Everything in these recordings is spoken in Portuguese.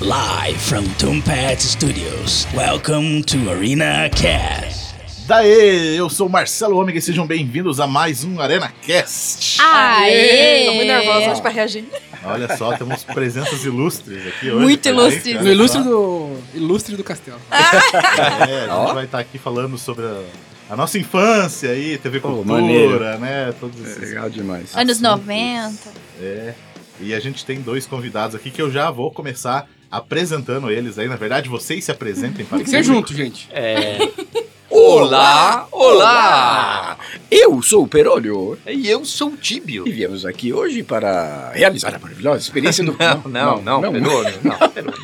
Live from Tombat Studios. Welcome to Arena Cast. Daê, eu sou o Marcelo Ômega e sejam bem-vindos a mais um Arena Cast. Aê! Tô muito nervosa hoje pra reagir. Olha só, temos presenças ilustres aqui hoje. Muito ilustres. No ilustre do, ilustre do castelo. É, a gente vai estar aqui falando sobre a, a nossa infância aí, TV Pô, Cultura, maneiro. né? Todos É esses. legal demais. Anos Assuntos. 90. É. E a gente tem dois convidados aqui que eu já vou começar apresentando eles aí. Na verdade, vocês se apresentem para Tem que ser junto, gente. Olá, olá! Eu sou o Perolho E eu sou o Tíbio. e viemos aqui hoje para realizar a maravilhosa experiência do... Não, não, não, não, Perônio, não,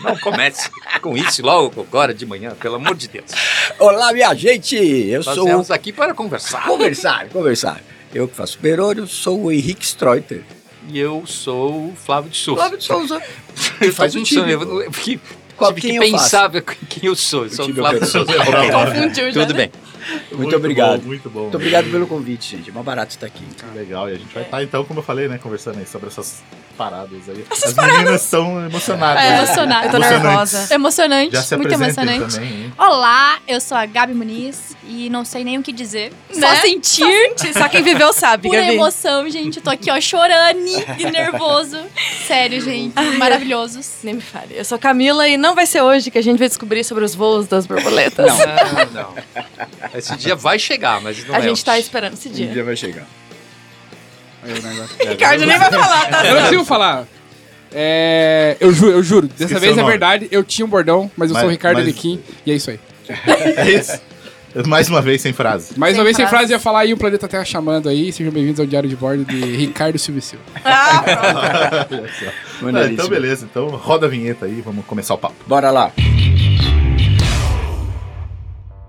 não comece com isso logo agora de manhã, pelo amor de Deus. Olá, minha gente! Eu Nós sou... viemos aqui para conversar. Conversar, conversar. Eu que faço Perolho, sou o Henrique Streuter. E eu sou o Flávio de Souza. Flávio de Souza. Faz o não Tíbio. sou eu, eu fiquei- Qual- tive quem que faço? pensar quem eu sou. Eu sou o Flávio. Souza. Já. Tudo bem. Muito obrigado. Bom, muito bom. Muito obrigado pelo convite, gente. É mó barato estar aqui. Legal, e a gente vai estar então, como eu falei, né, conversando aí sobre essas paradas aí. As meninas estão emocionadas. É, né? emocionada. Eu tô nervosa. Emocionante, Já se muito emocionante. também, hein? Olá, eu sou a Gabi Muniz e não sei nem o que dizer. Só Né? sentir Só quem viveu sabe, pura Gabi. emoção, gente. Eu tô aqui, ó, chorando e nervoso. Sério, gente. Maravilhosos. Nem me fale. Eu sou Camila e não vai ser hoje que a gente vai descobrir sobre os voos das borboletas. Não, não. Esse dia vai chegar, mas não A é gente tá esperando esse dia. dia vai chegar. Aí o negócio. Ricardo nem vai falar, tá? Eu não consigo falar. É, eu juro, eu juro. Dessa Esqueci vez é verdade, eu tinha um bordão, mas eu Mas- sou o Ricardo mas- Elequim e é isso aí. É isso. Mais uma vez sem frase. Mais Sem uma vez, sem frase. frase, ia falar aí o Planeta Terra chamando aí. Sejam bem-vindos ao Diário de Bordo de Ricardo Silva e Silva. Ah, pronto. Olha só. Ah, então, beleza. Então, roda a vinheta aí, vamos começar o papo. Bora lá.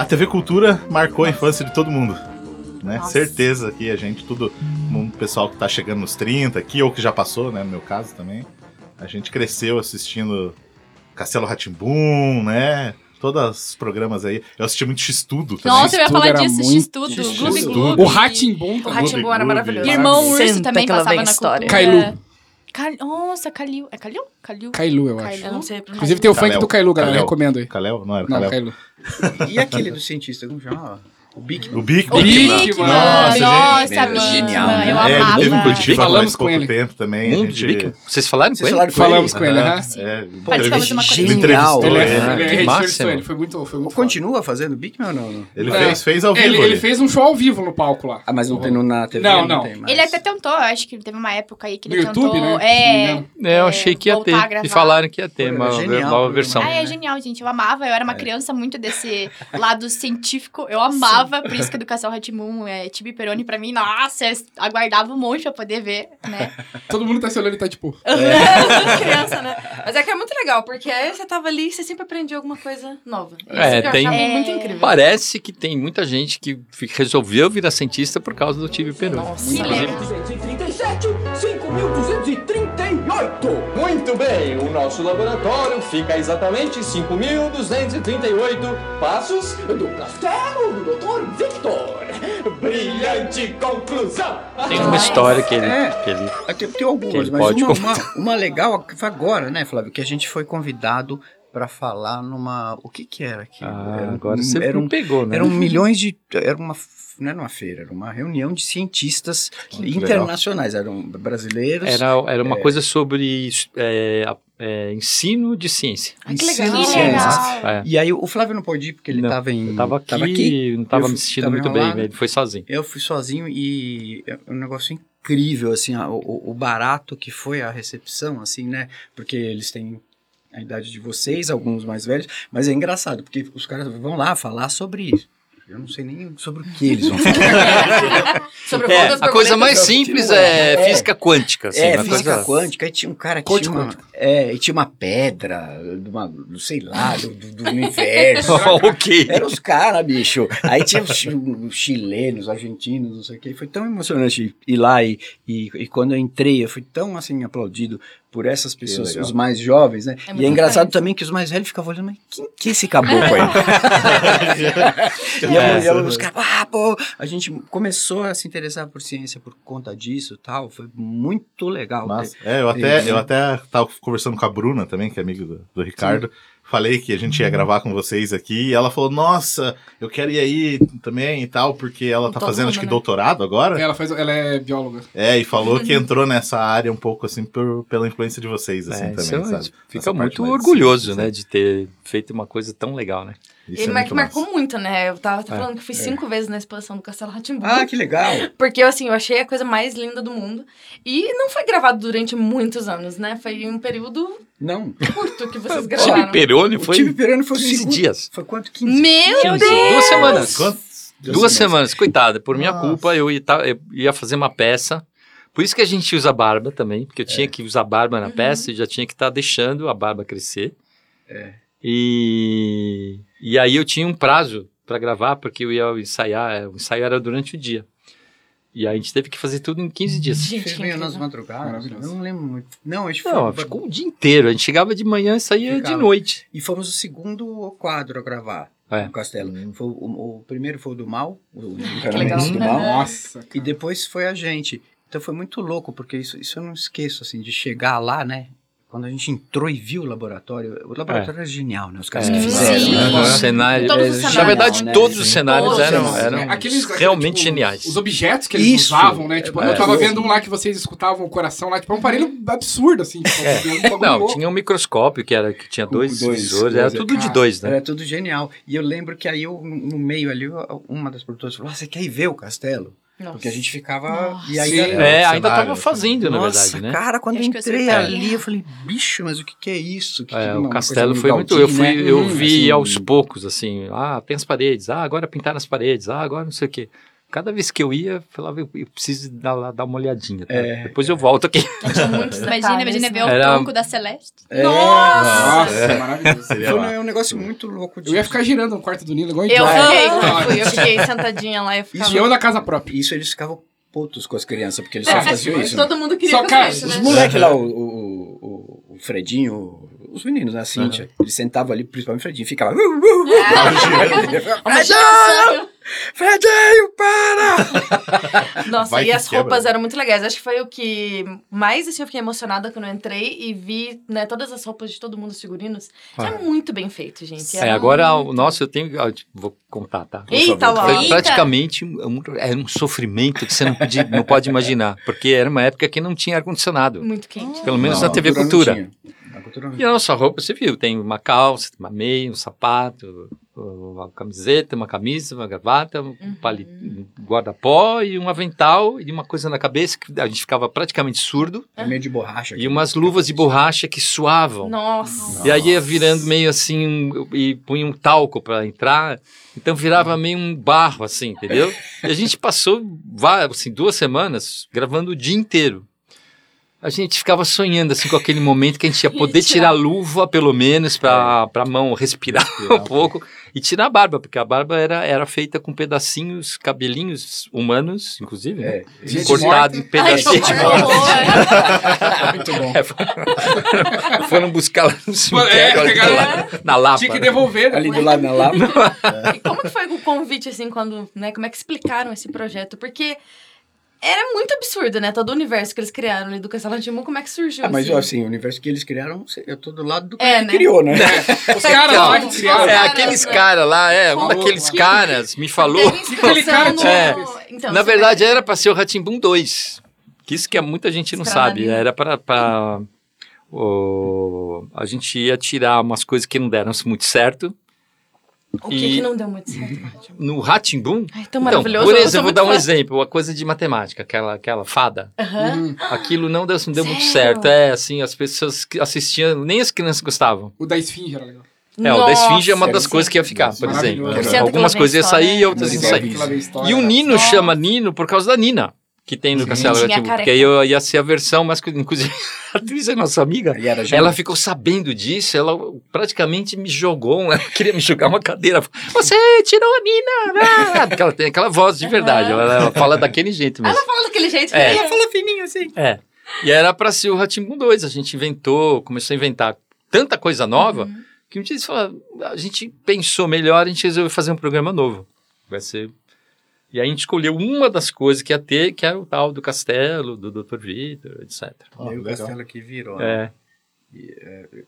A TV Cultura marcou a infância de todo mundo. Né? Certeza que a gente, todo mundo, pessoal que tá chegando nos 30 aqui, ou que já passou, né? No meu caso também. A gente cresceu assistindo Castelo Ratimbum, né? Todos os programas aí. Eu assisti muito X-Tudo também. Nossa, eu ia falar disso, X-Tudo, X-Tudo. Gloob O. O Ratimbom O também. Ratimbum era maravilhoso. Irmão Urso Senta também passava na história. cultura. Kailu. Cal- Nossa, Calil. É Calil? Calil? Kailu, eu acho. Eu não sei. Inclusive tem o funk Kalel. do Kailu, galera. Kalel. Recomendo aí. Kalel? Não era Não, Kalel. Kailu. E aquele do cientista, como chamava? O Big O Big Big, Big. Nossa, Nossa, Nossa, gente. Genial, mano, né? eu É, ele amava. teve em Curitiba Falamos com pouco ele. tempo também. Mundo gente- Bica? Vocês falaram com Vocês ele? com Falamos ele? com ele, aham. É, Participamos de uma ele coleção. entrevistou Ele, Genial, é, ele. ele máximo. ele, foi muito, foi muito Continua fazendo Big ou não? Ele É. fez, fez ao vivo. Ele, fez um show ao vivo no palco lá. Ah, mas não tem no, na TV? Não, não. Ele até tentou, eu acho que teve uma época aí que No ele YouTube, tentou. né? Não me É. engano. É, eu achei que ia ter. E falaram que ia ter uma genial, nova versão. Ah, é genial, gente. Eu amava. Eu era uma criança muito desse lado científico. Eu amava. Por isso que Educação Ratimun, é, Tibi Peroni, pra mim, nossa, eu aguardava um monte pra poder ver, né? Todo mundo tá se olhando e tá tipo. criança, né? Mas é que é muito legal, porque aí você tava ali e você sempre aprendia alguma coisa nova. É, Isso eu tem- achava É. muito incrível. Parece que tem muita gente que resolveu virar cientista por causa do Tibi Peru. Nossa. Inclusive, 237, 5.238. Muito bem, o nosso laboratório fica a exatamente 5.238 passos do castelo do Dr. Victor. Brilhante conclusão. tem uma história que ele. É. Que ele Tem, tem algumas, Que ele mas pode uma, contar. uma, uma legal que foi agora, né, Flávio? Que a gente foi convidado pra falar numa. O que que era aquilo? Ah, era um- agora você era um, pegou, né? Eram milhões de. Era uma. Não era uma feira, era uma reunião de cientistas Muito internacionais. Eram brasileiros. Era, era uma coisa sobre é, é, ensino de ciência. Ai, que ensino legal. de Que legal. É. E aí o Flávio não pôde ir porque ele Não, estava em. Eu tava aqui, tava não tava Eu me fui- sentindo tava muito enrolado. bem, ele foi sozinho. Eu fui sozinho e é um negócio incrível, assim, o, o barato que foi a recepção, assim, né? Porque eles têm a idade de vocês, alguns mais velhos, mas é engraçado, porque os caras vão lá falar sobre isso. Eu não sei nem sobre o que eles vão falar. Sobre É, a coisa mais simples é, É. física quântica. Assim, é, uma física coisa- quântica, aí tinha um cara que tinha uma, quântico. é, e tinha uma pedra, de uma, do- sei lá, do, do- do universo. ok. Eram os caras, bicho. Aí tinha os, os chilenos, argentinos, não sei o quê. Foi tão emocionante ir lá e, e, e quando eu entrei, eu fui tão assim aplaudido por essas pessoas, os mais jovens, né? É e é engraçado também que os mais velhos ficavam olhando, mas quem que é esse caboclo aí? e É, a mulher, os caras, ah, pô, a gente começou a se interessar por ciência por conta disso e tal. Foi muito legal. Massa. É, eu até, Sim. eu até tava conversando com a Bruna também, que é amiga do, do Ricardo. Falei que a gente ia gravar com vocês aqui e ela falou: Nossa, eu quero ir aí também e tal, porque ela tá Todo fazendo mundo, acho que né? doutorado agora. Ela, faz, ela é bióloga. É, e falou que entrou nessa área um pouco assim por- pela influência de vocês, assim, É, também, é- sabe? Fica Essa muito orgulhoso, simples, né, de ter feito uma coisa tão legal, né? Isso Ele é mar- muito marcou massa. muito, né? Eu tava até É, falando que fui cinco vezes na exposição do Castelo Ratimbu. Ah, que legal. Porque, assim, eu achei a coisa mais linda do mundo. E não foi gravado durante muitos anos, né? Foi um período Não. curto que vocês O gravaram. time Peroni O foi time Peroni foi o 15 segundo. dias. Foi quanto? 15? Meu 15, Deus! duas semanas. Quantos? Duas semanas, coitada. Por minha Nossa. culpa, eu ia, tá- eu ia fazer uma peça. Por isso que a gente usa barba também, porque eu tinha que usar barba na Uhum. peça e já tinha que estar deixando a barba crescer. E, e aí eu tinha um prazo para gravar, porque eu ia ensaiar, é, o ensaio era durante o dia. E a gente teve que fazer tudo em 15 dias. Gente, que meio nas madrugadas. Eu não lembro muito. Não, acho que Não, foi. ficou o dia inteiro. A gente chegava de manhã e saía Ficava. de noite. E fomos o segundo quadro a gravar É. no Castelo. Foi o, o primeiro foi o do mal, o legal. do mal. Nossa. E depois foi a gente. Então foi muito louco, porque isso, isso eu não esqueço, assim, de chegar lá, né? Quando a gente entrou e viu o laboratório, o laboratório era genial, né? Os caras É. que fizeram. Sim. né? O cenário, Todos os é, cenários, na verdade, né? todos os cenários Todos os eram, eram Aqueles, realmente tipo, geniais. Os objetos que eles Isso. usavam, né? Tipo, É, eu tava é. vendo um lá que vocês escutavam o coração lá, tipo, é um aparelho absurdo, assim. Tipo, um bagulho Não, louco. tinha um microscópio que, era, que tinha Com dois, dois, visores, era é, tudo de cara, dois, né? Era tudo genial. E eu lembro que aí eu, no no meio ali, uma das produtoras falou: ah, você quer ir ver o castelo? Nossa. Porque a gente ficava. Nossa. E aí, Sim. É, ainda cenário, tava fazendo, na Nossa, verdade, né? cara, quando eu eu entrei sei. ali, eu falei, bicho, mas o que, que é isso? Que, É, que, o uma castelo foi muito. Eu, fui, né? eu Hum, vi assim, aos poucos, assim, ah, tem as paredes, ah, agora pintaram as paredes, ah, agora não sei o quê. Cada vez que eu ia, eu falava, eu eu preciso dar, lá- dar uma olhadinha. tá? É. Depois eu volto aqui. Muitos Imagina, imagina né? ver o Era- tronco da Celeste. É, Nossa, É. maravilhoso. Seria Foi lá. um, negócio muito louco. De... Eu ia ficar girando no quarto do Nilo, igual Eu fiquei, Ah, fui, eu fiquei sentadinha lá e eu ficava... Isso eu na casa própria. Isso eles ficavam putos com as crianças, porque eles É, só faziam isso. né? Todo mundo queria Só, que cara, eu fosse, Os né? moleques lá, o, o, o, o Fredinho, os meninos, né, a Cíntia, eles sentavam ali, principalmente o Fredinho, ficava... Uma Fredinho, para! Nossa, Vai e que as quebra. roupas eram muito legais. Acho que foi o que mais assim, eu fiquei emocionada quando eu entrei e vi né, todas as roupas de todo mundo, os figurinos. É muito bem feito, gente. É, agora muito- o nosso eu tenho. ah, tipo, Vou contar, tá? Eita, lá. Foi praticamente um, era um sofrimento que você não, podia- não pode imaginar. Porque era uma época que não tinha ar-condicionado. Muito quente. Pelo menos Não, na TV não Cultura. tinha. Na cultura não E a nossa roupa, você viu, tem uma calça, uma meia, um sapato, uma camiseta, uma camisa, uma gravata, um pali- um guarda-pó e um avental e uma coisa na cabeça que a gente ficava praticamente surdo É meio de borracha. e umas luvas de borracha que suavam. Nossa. E aí ia virando meio assim, um- e punha um talco para entrar, então virava meio um barro assim, entendeu? E a gente passou assim, duas semanas gravando o dia inteiro. A gente ficava sonhando assim com aquele momento que a gente ia poder tirar a luva, pelo menos, para a mão respirar um pouco e tirar a barba, porque a barba era, era feita com pedacinhos, cabelinhos humanos, inclusive, né? É, Gente cortado em morta. Ai, pedacinhos. horror. muito bom. É, foram buscar lá no cemitério, É, ali pegaram- lá, na Lapa. Tinha que né? devolver. Ali depois. do lado na lava. E como que foi o convite, assim, quando, né, como é que explicaram esse projeto? Porque Era muito absurdo, né? Todo o universo que eles criaram ali do Castelo Rá-Tim-Bum, como é que surgiu? Ah, mas assim? assim, o universo que eles criaram, eu tô do lado do É, cara né? que criou, né? Os caras lá que criaram. É, aqueles é. caras lá, é, um daqueles que- caras me falou. Aquele cara no- É. Então, Na verdade, vai- era pra ser o Ratimbum 2. Que isso que é muita gente não sabe. Nina. Era pra. pra o, a gente ia tirar umas coisas que não deram muito certo. O que, e- que não deu muito certo? No Ratimbum. Ai, tão Então, maravilhoso. por eu sou exemplo, vou muito dar um fã. exemplo. A coisa de matemática, aquela, aquela fada. Uhum. Aquilo não deu, não deu muito certo. É, assim, as pessoas que assistiam, nem as crianças gostavam. O da esfinge era legal. É, o da esfinge é uma Nossa, das coisas que ia ficar, por exemplo. Algumas coisas iam sair e outras iam sair. E o Nino Nossa. chama Nino por causa da Nina, que tem no. Castelo careca. porque aí eu ia ser a versão masculina. Inclusive, a atriz é nossa amiga. E era Ela ficou sabendo disso, ela praticamente me jogou, ela queria me jogar uma cadeira. Você tirou a Nina! Ah! Porque ela tem aquela voz de verdade, ela, ela fala daquele jeito mesmo. Ela fala daquele jeito. É. Ela fala fininho assim. É. E era pra ser o Ratimbun 2. A gente inventou, começou a inventar tanta coisa nova Uhum. que um dia eles falaram, a gente pensou melhor, a gente resolveu fazer um programa novo. Vai ser. E aí a gente escolheu uma das coisas que ia ter, que era o tal do castelo, do Dr. Vitor, etc. E aí o legal. castelo que virou. né? É.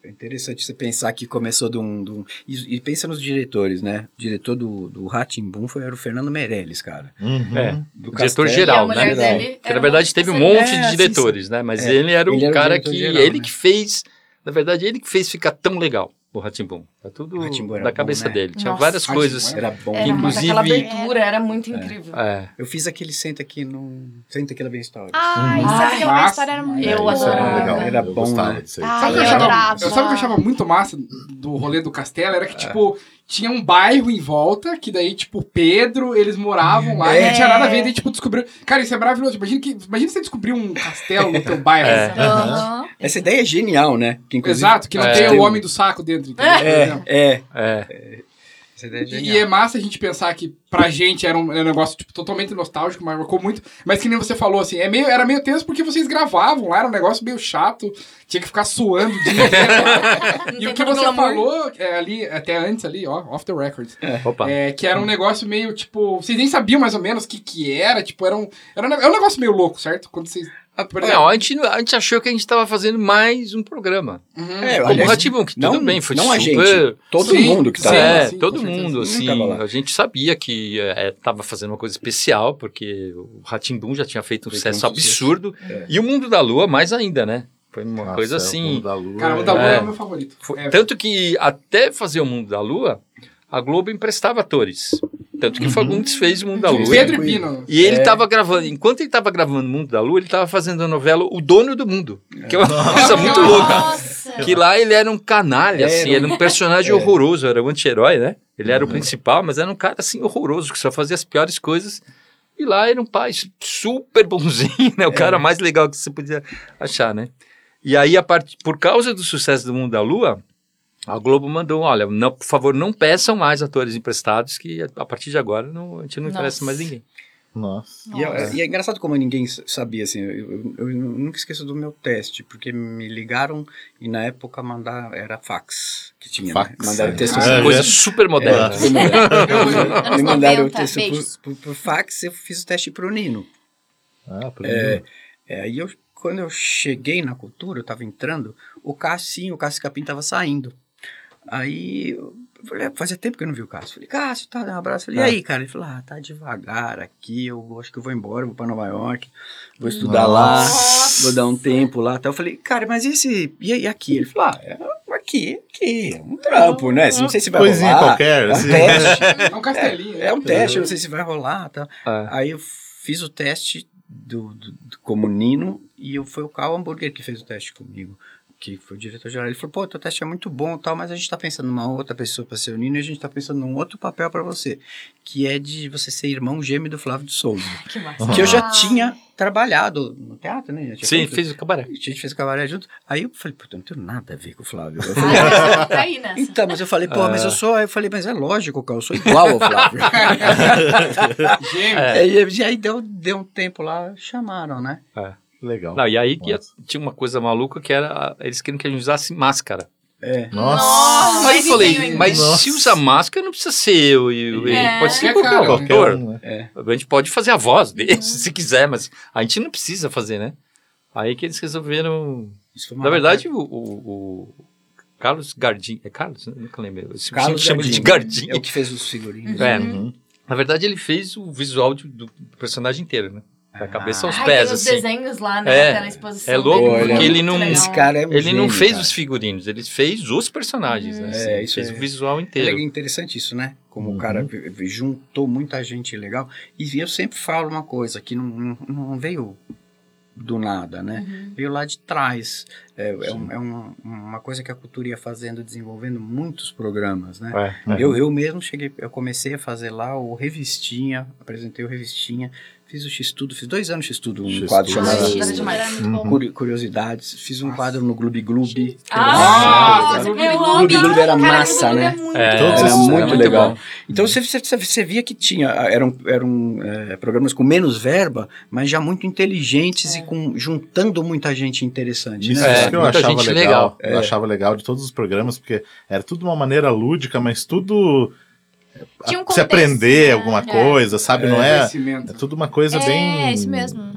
É interessante você pensar que começou de um. de um- e, e pensa nos diretores, né? O diretor do, do Ratimbum foi era o Fernando Meirelles, cara. Uhum. É. Do O diretor geral, né? dele Que na verdade teve um monte É, de diretores, né? Mas É. ele era o Ele era o cara diretor que. geral, ele né? que fez. Na verdade, ele que fez ficar tão legal o Ratimbum. Tá tudo era da bom, cabeça né? dele. Tinha Nossa. várias coisas. Era bom. Era, mas aquela Inclusive- abertura era muito incrível. É. Eu fiz aquele senta aqui no. Senta aqui lá bem história. Ai, sabe que uma Massa. história era muito Eu era adorava. legal. Era eu bom, gostava né? disso aí. Ai, Sabe o que eu eu achava, adorava. eu, sabe o que eu achava muito massa do rolê do castelo? Era que, tipo, tinha um bairro em volta, que daí, tipo, Pedro, eles moravam lá, e É. não tinha nada a ver, daí, tipo, descobriu. Cara, isso é maravilhoso. Imagina, que, imagina você descobrir um castelo no teu bairro. É. assim. Aham. Essa ideia é genial, né? Que, inclusive- Exato, que não É. tem o homem do saco dentro, entendeu? Por É, exemplo. é. É. Essa ideia é E é massa a gente pensar que pra gente era um, era um negócio tipo, totalmente nostálgico, mas marcou muito. Mas que nem você falou, assim, é meio, era meio tenso porque vocês gravavam lá, era um negócio meio chato, tinha que ficar suando o dia inteiro. E o que você glamour. falou é, ali, até antes ali, ó, off the record, Opa. é, que era um negócio meio, tipo, vocês nem sabiam mais ou menos o que que era, tipo, era um, era um, ne- é um negócio meio louco, certo? Quando vocês... Exemplo, Não, a gente, a gente achou que a gente estava fazendo mais um programa. uhum. É, Como aliás, o Ratibum, que tudo não- bem, foi não super... a gente, todo Sim, mundo que tá sim, lá. é, sim, todo mundo, Eu assim, a gente sabia que estava fazendo uma coisa especial, porque o Ratimbum já tinha feito um sucesso absurdo, É. e o Mundo da Lua mais ainda, né? Foi uma Nossa, coisa é, o assim... Mundo da Lua Cara, o é- da Lua É. é o meu favorito. Foi- É, Tanto que até fazer o Mundo da Lua, a Globo emprestava atores. Tanto que o Fagundes fez o Mundo da Lua. Pedro e Pino. E ele É. estava gravando, enquanto ele estava gravando o Mundo da Lua, ele estava fazendo a novela O Dono do Mundo, que é uma coisa muito louca. Nossa. Que lá ele era um canalha, Era assim, um- era um personagem É. horroroso, era um anti-herói, né? Ele era o principal, mas era um cara, assim, horroroso, que só fazia as piores coisas. E lá era um pai super bonzinho, né? O cara mais legal que você podia achar, né? E aí, a part... por causa do sucesso do Mundo da Lua, a Globo mandou, olha, não, por favor, não peçam mais atores emprestados, que a partir de agora não, a gente não empresta Nossa. mais ninguém. Nossa. E é, e é engraçado como ninguém sabia, assim, eu, eu- eu nunca esqueço do meu teste, porque me ligaram e na época mandar, era fax que tinha, Fax. né? Mandaram o texto Ah, assim, é. Coisa super moderna. É, Me mandaram o 90, texto por, por, por fax, eu fiz o teste pro Nino. Ah, por É, é, aí eu, quando eu cheguei na cultura, eu tava entrando, o Cássio, sim, o Cássio Capim tava saindo. Aí eu falei, "Ah, fazia tempo que eu não vi o Cássio. Falei, Cássio, tá, dá um abraço. Falei, e É. aí, cara? Ele falou, ah, tá devagar aqui, eu acho que eu vou embora, vou pra Nova York, vou estudar Nossa. lá, vou dar um tempo lá. Então eu falei, cara, mas e esse, e, e aqui? Ele falou, ah, é aqui, aqui, é um trampo, né? Não sei se vai Coisinha rolar. qualquer, É um assim. teste. É um castelinho. É um teste, eu não sei se vai rolar, tá? É. Aí eu fiz o teste do, do, do- como Nino e eu, foi o Carl Hamburger que fez o teste comigo, que foi o diretor-geral. Ele falou, pô, teu teste é muito bom e tal, mas a gente tá pensando numa outra pessoa para ser o Nino e a gente tá pensando num outro papel para você, que é de você ser irmão gêmeo do Flávio de Souza. Que massa. Que eu já Ah. tinha trabalhado no teatro, né? Já tinha Sim, feito- fez o cabaré. A gente fez cabaré junto. Aí eu falei, puta, eu não tenho nada a ver com o Flávio. Eu falei, Ah, tá aí nessa. então, mas eu falei, pô, mas eu sou. Aí eu falei, mas é lógico, cara, eu sou igual ao Flávio. Gêmeo. É. E aí, aí deu, deu um tempo lá, chamaram, né? Legal. Não, e aí que Nossa. tinha uma coisa maluca que era. Eles queriam que a gente usasse máscara. Nossa. Aí eu falei, mas Nossa. se usa máscara, não precisa ser eu e o É. Pode ser É, qualquer, cara, qualquer ator. um, né? A gente pode fazer a voz dele, se quiser, mas a gente não precisa fazer, né? Aí que eles resolveram. Na verdade, o, o- o Carlos Gardim. É Carlos? Eu nunca lembro. Eu Carlos chamo ele de. Gardim. É o que fez os figurinos. É. Uhum. Na verdade, ele fez o visual de- do personagem inteiro, né? Da cabeça aos Ai, pés, tem os assim. desenhos lá, né? É, exposição. é louco dele, porque ele não-. Esse cara é um Ele não gênio, fez cara. os figurinos, ele fez os personagens, né? É, Assim, isso fez é- o visual É inteiro. interessante isso, né? Como Uhum. o cara v- juntou muita gente legal. E eu sempre falo uma coisa, que não, não, não veio do nada, né? Veio lá de trás. É, é, um- é um- uma coisa que a cultura ia fazendo, desenvolvendo muitos programas, né? É, é. Eu, eu mesmo cheguei, eu comecei a fazer lá o Revistinha, apresentei o Revistinha, fiz o X-Tudo, fiz dois anos X-Tudo, um X-Tudo. quadro chamado isso Uhum. Curiosidades, fiz um quadro no Gloob Gloob. Ah, Gloob. Gloob era massa, né? é muito É, Era muito legal. bom. Então você, você, você via que tinha, eram, eram é, programas com menos verba, mas já muito inteligentes e com, juntando muita gente interessante. Isso né? é, É, que eu muita achava gente legal. legal. Eu achava legal de todos os programas, porque era tudo de uma maneira lúdica, mas tudo Tinha um se aprender contexto, alguma né? coisa, sabe? Não é, é tudo uma coisa É, bem. é isso mesmo.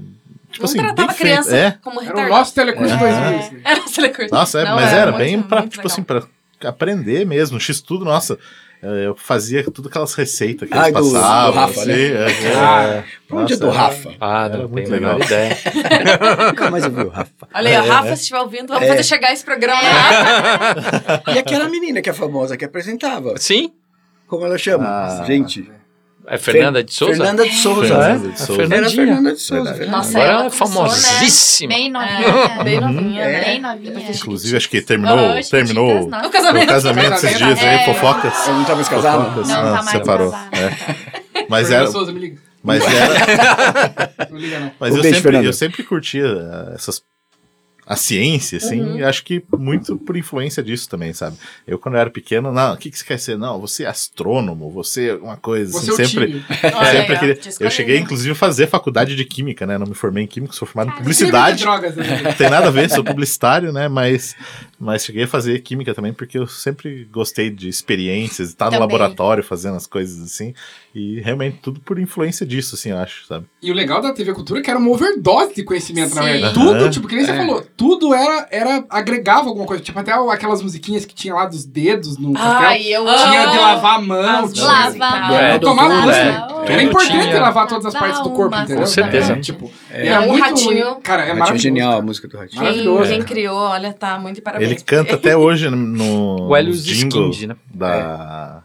Tipo Não assim, tratava bem criança feito. É. como Era o retardado. nosso telecurso É. 2000. assim. Era o telecurso. Nossa, é, Não, mas era, bem muito, pra, muito tipo legal. assim, pra aprender mesmo. X tudo, nossa. Eu fazia tudo aquelas receitas que Ai, eles do- do passavam. Rafa, assim, né? é, é, Ah, Pra onde é do Rafa? Ah, Era não muito a legal. ideia. Nunca mais ouvi o Rafa. Olha aí, É, Rafa, é. se estiver ouvindo, vamos fazer chegar esse programa lá. E aquela menina que é famosa, que apresentava. Sim, Como ela chama? Ah. Gente. é Fernanda de Souza. Fernanda de Souza. Fernanda né? de A Souza. Era Fernandinha. Fernanda de Souza. Fernanda. Nossa, Agora ela ela é começou, né? famosíssima. Bem novinha. É, bem novinha, É. né? Bem novinha. Inclusive, acho que terminou, Oxe, terminou o casamento. casamento esses dias aí, É. fofocas. Eu não tava mais casado? Fofocas, Não, ah, tá mais separou. casado. É. Mas Fernanda era, Souza, me liga. mas era, Não liga, não. mas eu beijo, sempre, eu sempre curtia eh, essas a ciência, assim, Uhum. e acho que muito por influência disso também, sabe? Eu, quando eu era pequeno, não, o que, que você quer ser? Não, você é astrônomo, você é uma coisa, Você assim, é sempre, sempre ó, queria- Eu cheguei, inclusive, a fazer faculdade de química, né? Não me formei em química, sou formado em publicidade. drogas, né? Não tem nada a ver, sou publicitário, né? Mas, mas cheguei a fazer química também, porque eu sempre gostei de experiências, estar no laboratório fazendo as coisas assim. E realmente tudo por influência disso, assim, eu acho, sabe? E o legal da TV Cultura é que era uma overdose de conhecimento, na Sim. verdade. Aham. Tudo, tipo, que nem você É. falou, tudo era, era, agregava alguma coisa. Tipo, até aquelas musiquinhas que tinha lá dos dedos no papel. Ai, eu Tinha amo. de lavar a mão, tinha... Lava. É, tomar banho. é. Era Tudo importante tinha. lavar todas as partes do corpo, entendeu? Com certeza. É, tipo, É. era Um muito... ratinho. Cara, é maravilhoso. genial a música do Ratinho. Quem, Maravilhoso. quem criou, olha, tá muito de parabéns. Ele canta até hoje no, O Skind, né? da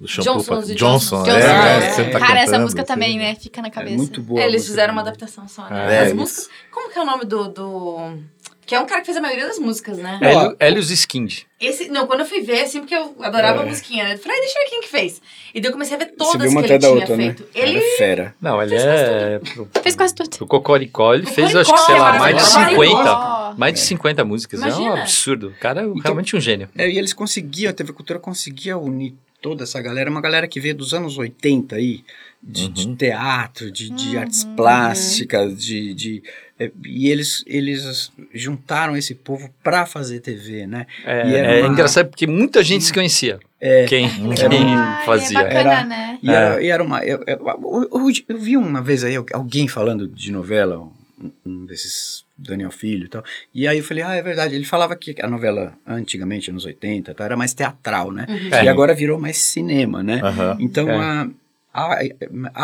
do shampoo Johnson, pra- de Johnson, Johnson. é, Johnson. é, É. tá Cara, essa música assim. também, né? Fica na É cabeça. muito boa. a Eles música fizeram uma adaptação só, É, né? As eles- músicas... Como que é o nome do... do... Que é um cara que fez a maioria das músicas, né? Hélio, Hélios Skind. Esse, não, quando eu fui ver, assim, porque eu adorava É. a musiquinha, né? Eu falei, "Ai, deixa eu ver quem que fez. E daí eu comecei a ver todas que ele tinha outra, né? feito. Ele... Era fera. Não, ele é. Pro, Fez quase tudo. pro Cocoricó, ele fez, acho que, sei lá, é mais de maravilhoso. 50. Ó, Mais de 50 músicas. É um absurdo. O cara é realmente um gênio. É, e eles conseguiam, a TV Cultura conseguia unir toda essa galera, uma galera que veio dos anos 80 aí, de, de Uhum. teatro, de, de Uhum. artes plásticas, de... de é, e eles, eles juntaram esse povo pra fazer TV, né? É, E é uma- engraçado porque muita gente se conhecia. É, Quem, quem fazia. É bacana, Era- né? E, era, e era uma. Eu, eu, eu- eu vi uma vez aí alguém falando de novela, um, um desses Daniel Filho e tal. E aí eu falei, ah, é verdade. Ele falava que a novela, antigamente, anos 80, tal, era mais teatral, né? É. E agora virou mais cinema, né? Aham. Então É. a, a,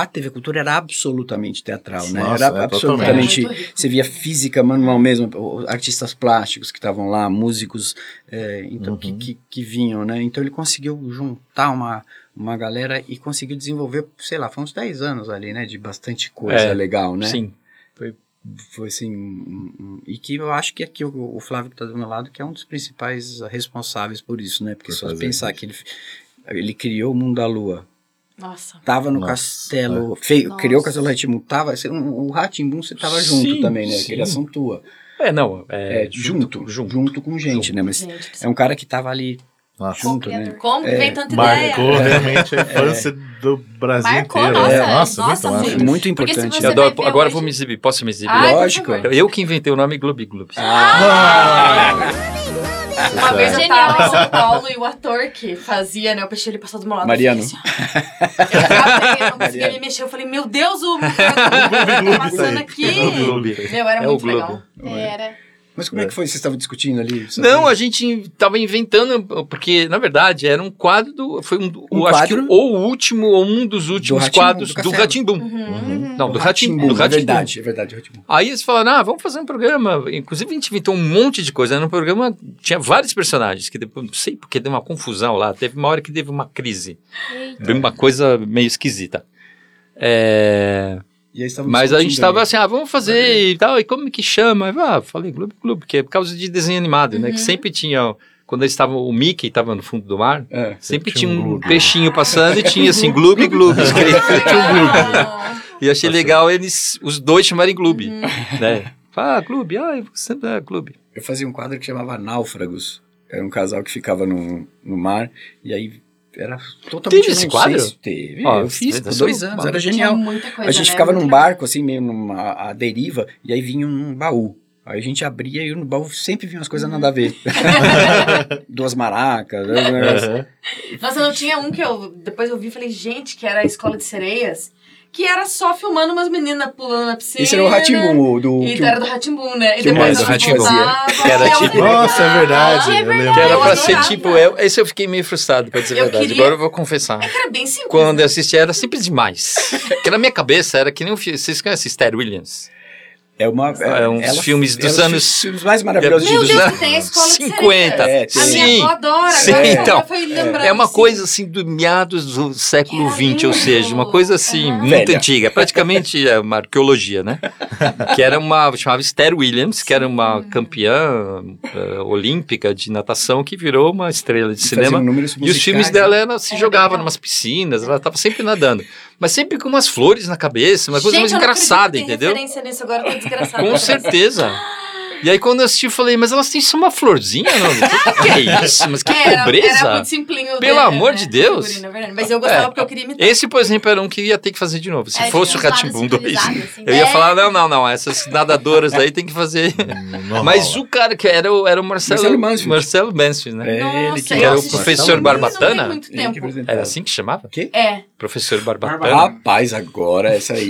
a TV Cultura era absolutamente teatral, né? Nossa, era é, absolutamente. totalmente. Você via física manual mesmo, artistas plásticos que estavam lá, músicos é, então, que, Uhum. que, que vinham, né? Então ele conseguiu juntar uma, uma galera e conseguiu desenvolver, sei lá, foi uns 10 anos ali, né? De bastante coisa É, legal, né? Sim. Foi assim. um- um- e que eu acho que aqui o, o Flávio que está do meu lado, que é um dos principais responsáveis por isso, né? Porque Por só pensar isso. que ele, ele criou o mundo da lua. Nossa. Tava no Nossa, castelo, fei- Nossa. criou o castelo Ratimbun, tava, o Ratimbun você tava junto Sim, também, né? sim. Criação tua. É, não. É, É, junto, junto, com gente, né? Mas Gente, é um cara que tava ali Nossa. junto, né? criador. como que vem tanta Marcou ideia? realmente a infância do Brasil Marcou, inteiro. nossa, é, nossa, nossa, muito. Muito se importante. eu adoro- agora eu hoje- vou me exibir. Posso me exibir? Ai, por Lógico. Eu que inventei o nome Gloob Gloob. Ah, Uma vez eu Genial. tava em São Paulo e o ator que fazia, né? O peixe ele passou do meu lado. Mariano. Eu, assim, ó. eu eu não conseguia me mexer. Eu falei, meu Deus, o tá passando aqui. Meu, era É o muito Globo. legal. Era. Mas como é que foi? Vocês estavam discutindo ali? Não, a gente tava inventando, porque, na verdade, era um quadro do. Foi um, do- Um eu acho que quadro? ou o último, ou um dos últimos Rá-Tim-Bum, quadros do do. Ratimbum. Uhum. Não, do Ratimbum. Do é Ratimbum. verdade, é verdade. Rá-Tim-Bum. Aí eles falaram, ah, vamos fazer um programa. Inclusive, a gente inventou um monte de coisa. No programa tinha vários personagens, que depois, não sei porque deu uma confusão lá. Teve uma hora que teve uma crise. Deu uma coisa meio esquisita. É, E aí Mas a gente discutindo tava ali. assim, ah, vamos fazer e tal. E como que chama? Eu, Ah, falei Globo Globo, que é por causa de desenho animado, né? Que sempre tinha, quando eles estavam, o Mickey estava no fundo do mar, É. sempre tinha tinha um um Gloob. peixinho passando e tinha assim, Gloob Gloob escrito. E achei legal eles, os dois chamarem Gloob, né? Ah, Gloob, ah, você é Gloob. Eu fazia um quadro que chamava Náufragos. Era um casal que ficava no, no mar e aí era totalmente Teve esse quadro? Teve. Ó, eu fiz por dois anos, era genial. a gente né? ficava num barco, assim, meio numa a deriva, e aí vinha um baú. Aí a gente abria e no baú sempre vinha umas coisas nada a ver. Duas maracas, um negócio. Nossa, não tinha um que eu depois eu vi e falei, gente, que era a escola de sereias, que era só filmando umas meninas pulando na piscina. Esse era o Ratimbum, do. E que era do Ratimbum, né? E que o depois voltavam, Que era tipo- Nossa, é verdade. É eu lembro. verdade. Que era eu pra ser adorava. tipo, eu, esse eu fiquei meio frustrado, pra dizer a verdade. queria- Agora eu vou confessar. Era bem simples. Quando né? eu assisti era simples demais. Porque na minha cabeça era que nem um filme. Vocês conhecem Esther Williams? É uma. É uns filmes dos ela- anos- Os filmes mais maravilhosos Meu dos de Deus, anos tem a escola de 50. É, sereias. A tem. minha Sim. avó adora. Sim, agora então, ela foi lembrando, É uma assim. coisa assim do meados do século XX, ou seja, uma coisa assim Aham. muito Velha. antiga, praticamente é uma arqueologia, né? que era uma chamava Esther Williams, que era uma campeã eh, olímpica de natação que virou uma estrela de E cinema. E os filmes né? dela ela se jogava legal. numas piscinas, ela estava sempre nadando, mas sempre com umas flores na cabeça, uma coisa Gente, mais eu engraçada, entendeu? referência nisso agora, tô desgraçada. Com certeza. E aí quando eu assisti, eu falei, mas elas têm só uma florzinha? Não? O que, que é isso? Mas que era, pobreza. Era muito simplinho. Pelo dele, amor né, de Deus. figurino, é. Mas eu gostava É. porque eu queria imitar. Esse, por exemplo, era um que ia ter que fazer de novo. Se É, fosse o Ratimbum lados 2. sincronizados, assim. Eu ia É. falar, não, não, não, essas nadadoras aí tem que fazer. Não Mas o cara que era, o- era o Marcelo, Marcelo Mansfield. Marcelo Mansfield, né? É ele que eu era o professor Barbatana? muito que tempo. Era assim que chamava? É. Professor Barbatana. Rapaz, agora essa aí.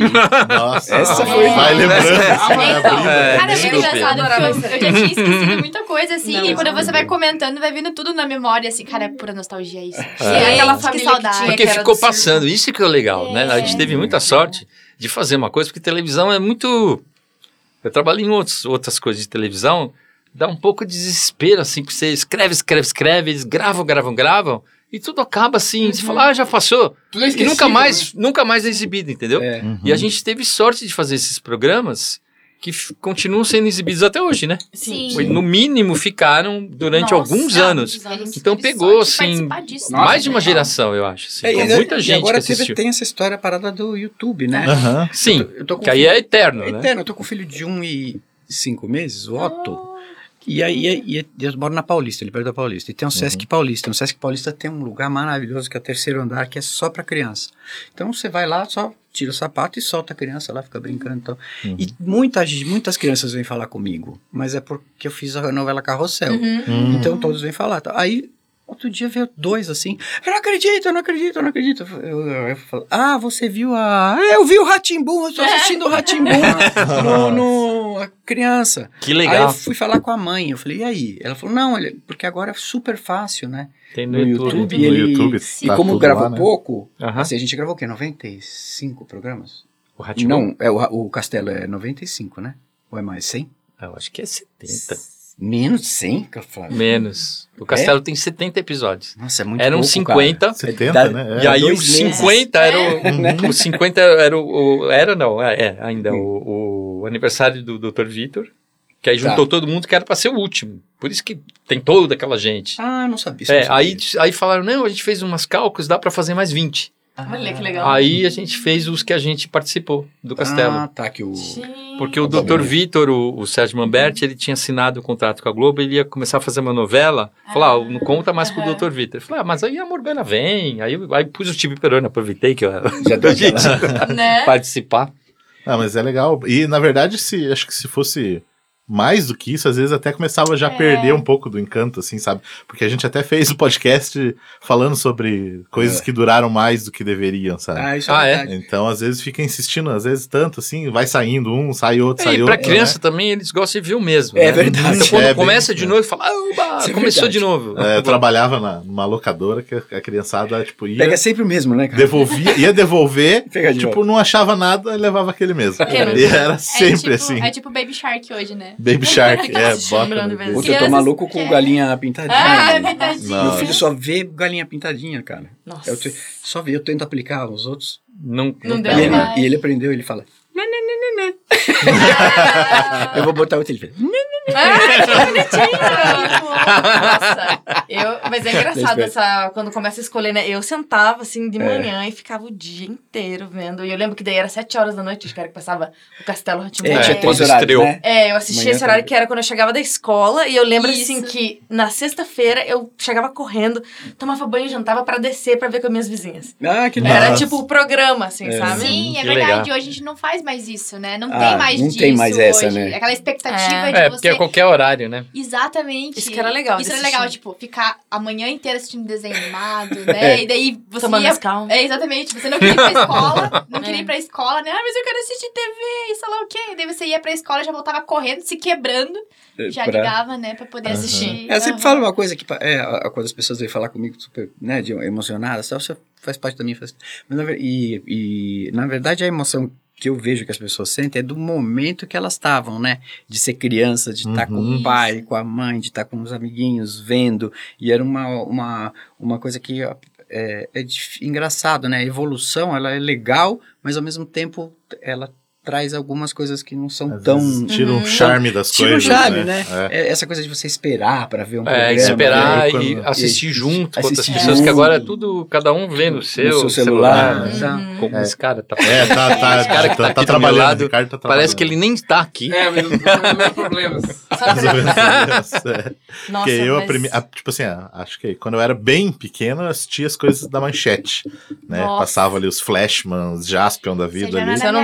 Nossa, Essa foi- Vai lembrando. É. É, Cara, é muito desculpe. Eu, eu já tinha esquecido muita coisa, assim, Não, e quando você vai comentando, vai vindo tudo na memória, assim, cara, é pura nostalgia isso. E aquela Gente, família que que saudade. tinha Porque ficou do circo. passando, isso que é o legal, né? A gente teve muita sorte de fazer uma coisa, porque televisão é muito. Eu trabalhei em outros, outras coisas de televisão, dá um pouco de desespero, assim, porque você escreve, escreve, escreve, eles gravam, gravam, gravam, e tudo acaba assim, você fala, ah, já passou. Tudo é E nunca né? mais, nunca mais é exibido, entendeu? É. Uhum. E a gente teve sorte de fazer esses programas que continuam sendo exibidos até hoje, né? Sim. No mínimo ficaram durante Nossa, alguns É, anos. anos. Então pegou, assim, disso. Mais de uma geração, eu acho. assim, É, com e, muita e gente agora que teve, tem essa história parada do YouTube, né? Aham. Sim, Eu tô com que aí é eterno, né? Eterno, eu tô com um filho de um e cinco meses, o Otto. E aí, e, e, eu moro na Paulista, ele perto da Paulista. E tem um Sesc Paulista. No Sesc Paulista tem um lugar maravilhoso que é o terceiro andar, que é só pra criança. Então você vai lá, só tira o sapato e solta a criança lá, fica brincando. Então. E muita, gente- muitas crianças vêm falar comigo, mas é porque eu fiz a novela Carrossel. Hum. Então todos vêm falar. tá? Aí, outro dia veio dois assim. Eu não acredito, eu não acredito, eu não acredito. Eu, eu, eu falo, ah, você viu a. "Ah, Eu vi o Ratimbum, eu tô assistindo o Ratimbum no, no. A criança. Que Aí eu legal. fui falar com a mãe, eu falei, e aí? Ela falou, não, porque agora é super fácil, né? Tem No YouTube, No ele- YouTube E tá como tudo gravou lá, né? pouco, Aham. assim, a gente gravou o quê? 95 programas? O Rá-Tim-Bum? Não, é, o, o Castelo é 95, né? Ou é mais 100? Eu acho que é 70. Menos de 100, Flávio? Menos. O Castelo tem 70 episódios. Nossa, é muito Eram pouco, 50. 70, Da- né? E É. aí dois os meses. 50 era o, o 50 era o, o- era não, é, é, ainda o, o aniversário do Dr. Vitor, que aí Tá. juntou todo mundo que era para ser o último. Por isso que tem toda aquela gente. Ah, não sabia. É, eu não aí, sabia. aí falaram, não, a gente fez umas cálculos, dá para fazer mais 20. Olha que legal. Aí a gente fez os que a gente participou do Castelo. Ah, tá, que o... Gente. Porque o Dr. Vitor, o, o Sérgio Mamberti, ele tinha assinado o contrato com a Globo, ele ia começar a fazer uma novela. Falar, ah, não conta mais com o. Dr. Vitor. Ele falou, ah, mas aí a Morgana vem. Aí, eu- aí pus o Tibi Peroni, aproveitei que eu Já deu a gente Né? participar. Ah, mas é legal. E, na verdade, se, acho que se fosse mais do que isso, às vezes até começava já a É. perder um pouco do encanto, assim, sabe? Porque a gente até fez o podcast falando sobre coisas que duraram mais do que deveriam, sabe? Ah, isso Ah, é é? verdade. Então, às vezes fica insistindo, às vezes tanto assim, vai saindo um, sai outro, sai E outro. pra criança também, eles gostam de ver o mesmo. É né? verdade. Então quando É, bem- começa de novo, fala, ah, é começou de novo. né? É, eu trabalhava na, numa locadora que a criançada, tipo, ia, Pega sempre o mesmo, né, cara? devolvia, ia devolver, Pega de tipo, não achava nada, levava aquele mesmo. E era É sempre tipo, assim. É tipo Baby Shark hoje, né? Baby Shark, é, bota. Puta, eu tô maluco com galinha pintadinha. Ah, é verdade. Não, Meu filho só vê galinha pintadinha, cara. Nossa. Eu te- só vê, eu tento aplicar os outros. Não, Não não deu, E ele, e ele aprendeu, ele fala. Eu vou botar o telefone. Ah, que bonitinho! Nossa, eu, mas é engraçado essa, quando começa a escolher, né? Eu sentava assim de É. manhã e ficava o dia inteiro vendo. E eu lembro que daí era sete horas da noite, acho que era que passava o Castelo Ratimbu. É, É, tinha quando estreou. né? É, eu assistia Manhã esse horário também. que era quando eu chegava da escola. E eu lembro, assim, Isso. que na sexta-feira eu chegava correndo, tomava banho e jantava pra descer pra ver com as minhas vizinhas. Ah, que Nossa. Era legal. tipo o programa, assim, É. sabe? Sim, é que verdade. legal. Hoje a gente não faz mais isso, né? Não Ah, tem mais não disso tem mais essa, hoje. né? Aquela expectativa É. de É, você... porque é qualquer horário, né? Exatamente. Isso que era legal Isso era legal, assistir. tipo, ficar a manhã inteira assistindo desenho animado, né? E daí você Tomando ia... as calmas. É, exatamente. Você não queria ir pra escola, não queria ir pra escola, né? Ah, mas eu quero assistir TV e sei lá o quê. E daí você ia pra escola, já voltava correndo, se quebrando, já Pra- ligava, né, pra poder assistir. É, Eu sempre Aham. falo uma coisa que é, a- quando as pessoas vêm falar comigo super, né, de emocionadas, você faz parte da minha mas e, e na verdade a emoção que eu vejo que as pessoas sentem é do momento que elas estavam, né? De ser criança, de estar com Uhum. o pai, com a mãe, de estar com os amiguinhos, vendo. E era uma, uma, uma coisa que é, é engraçado, né? A evolução, ela é legal, mas ao mesmo tempo ela traz algumas coisas que não são Às tão... vezes Tira Uhum. um charme das Tira o coisas. charme, né? É. É, essa coisa de você esperar para ver um É, programa. esperar né? e Quando- assistir e- junto com outras assistir pessoas, que agora é tudo, cada um vê no seu, seu celular. celular. né? Como esse cara tá É, tá, tá, Esse cara que tá tá, meu trabalhando. lado, o Ricardo tá Parece trabalhando. que ele nem tá aqui. É, mas resolvendo problemas. É. Nossa, Porque eu, a mas- prime- a- tipo assim, a- acho que quando eu era bem pequeno, eu assistia as coisas da manchete, né? Nossa. Passava ali os Flashman, os Jaspion da vida ali. é não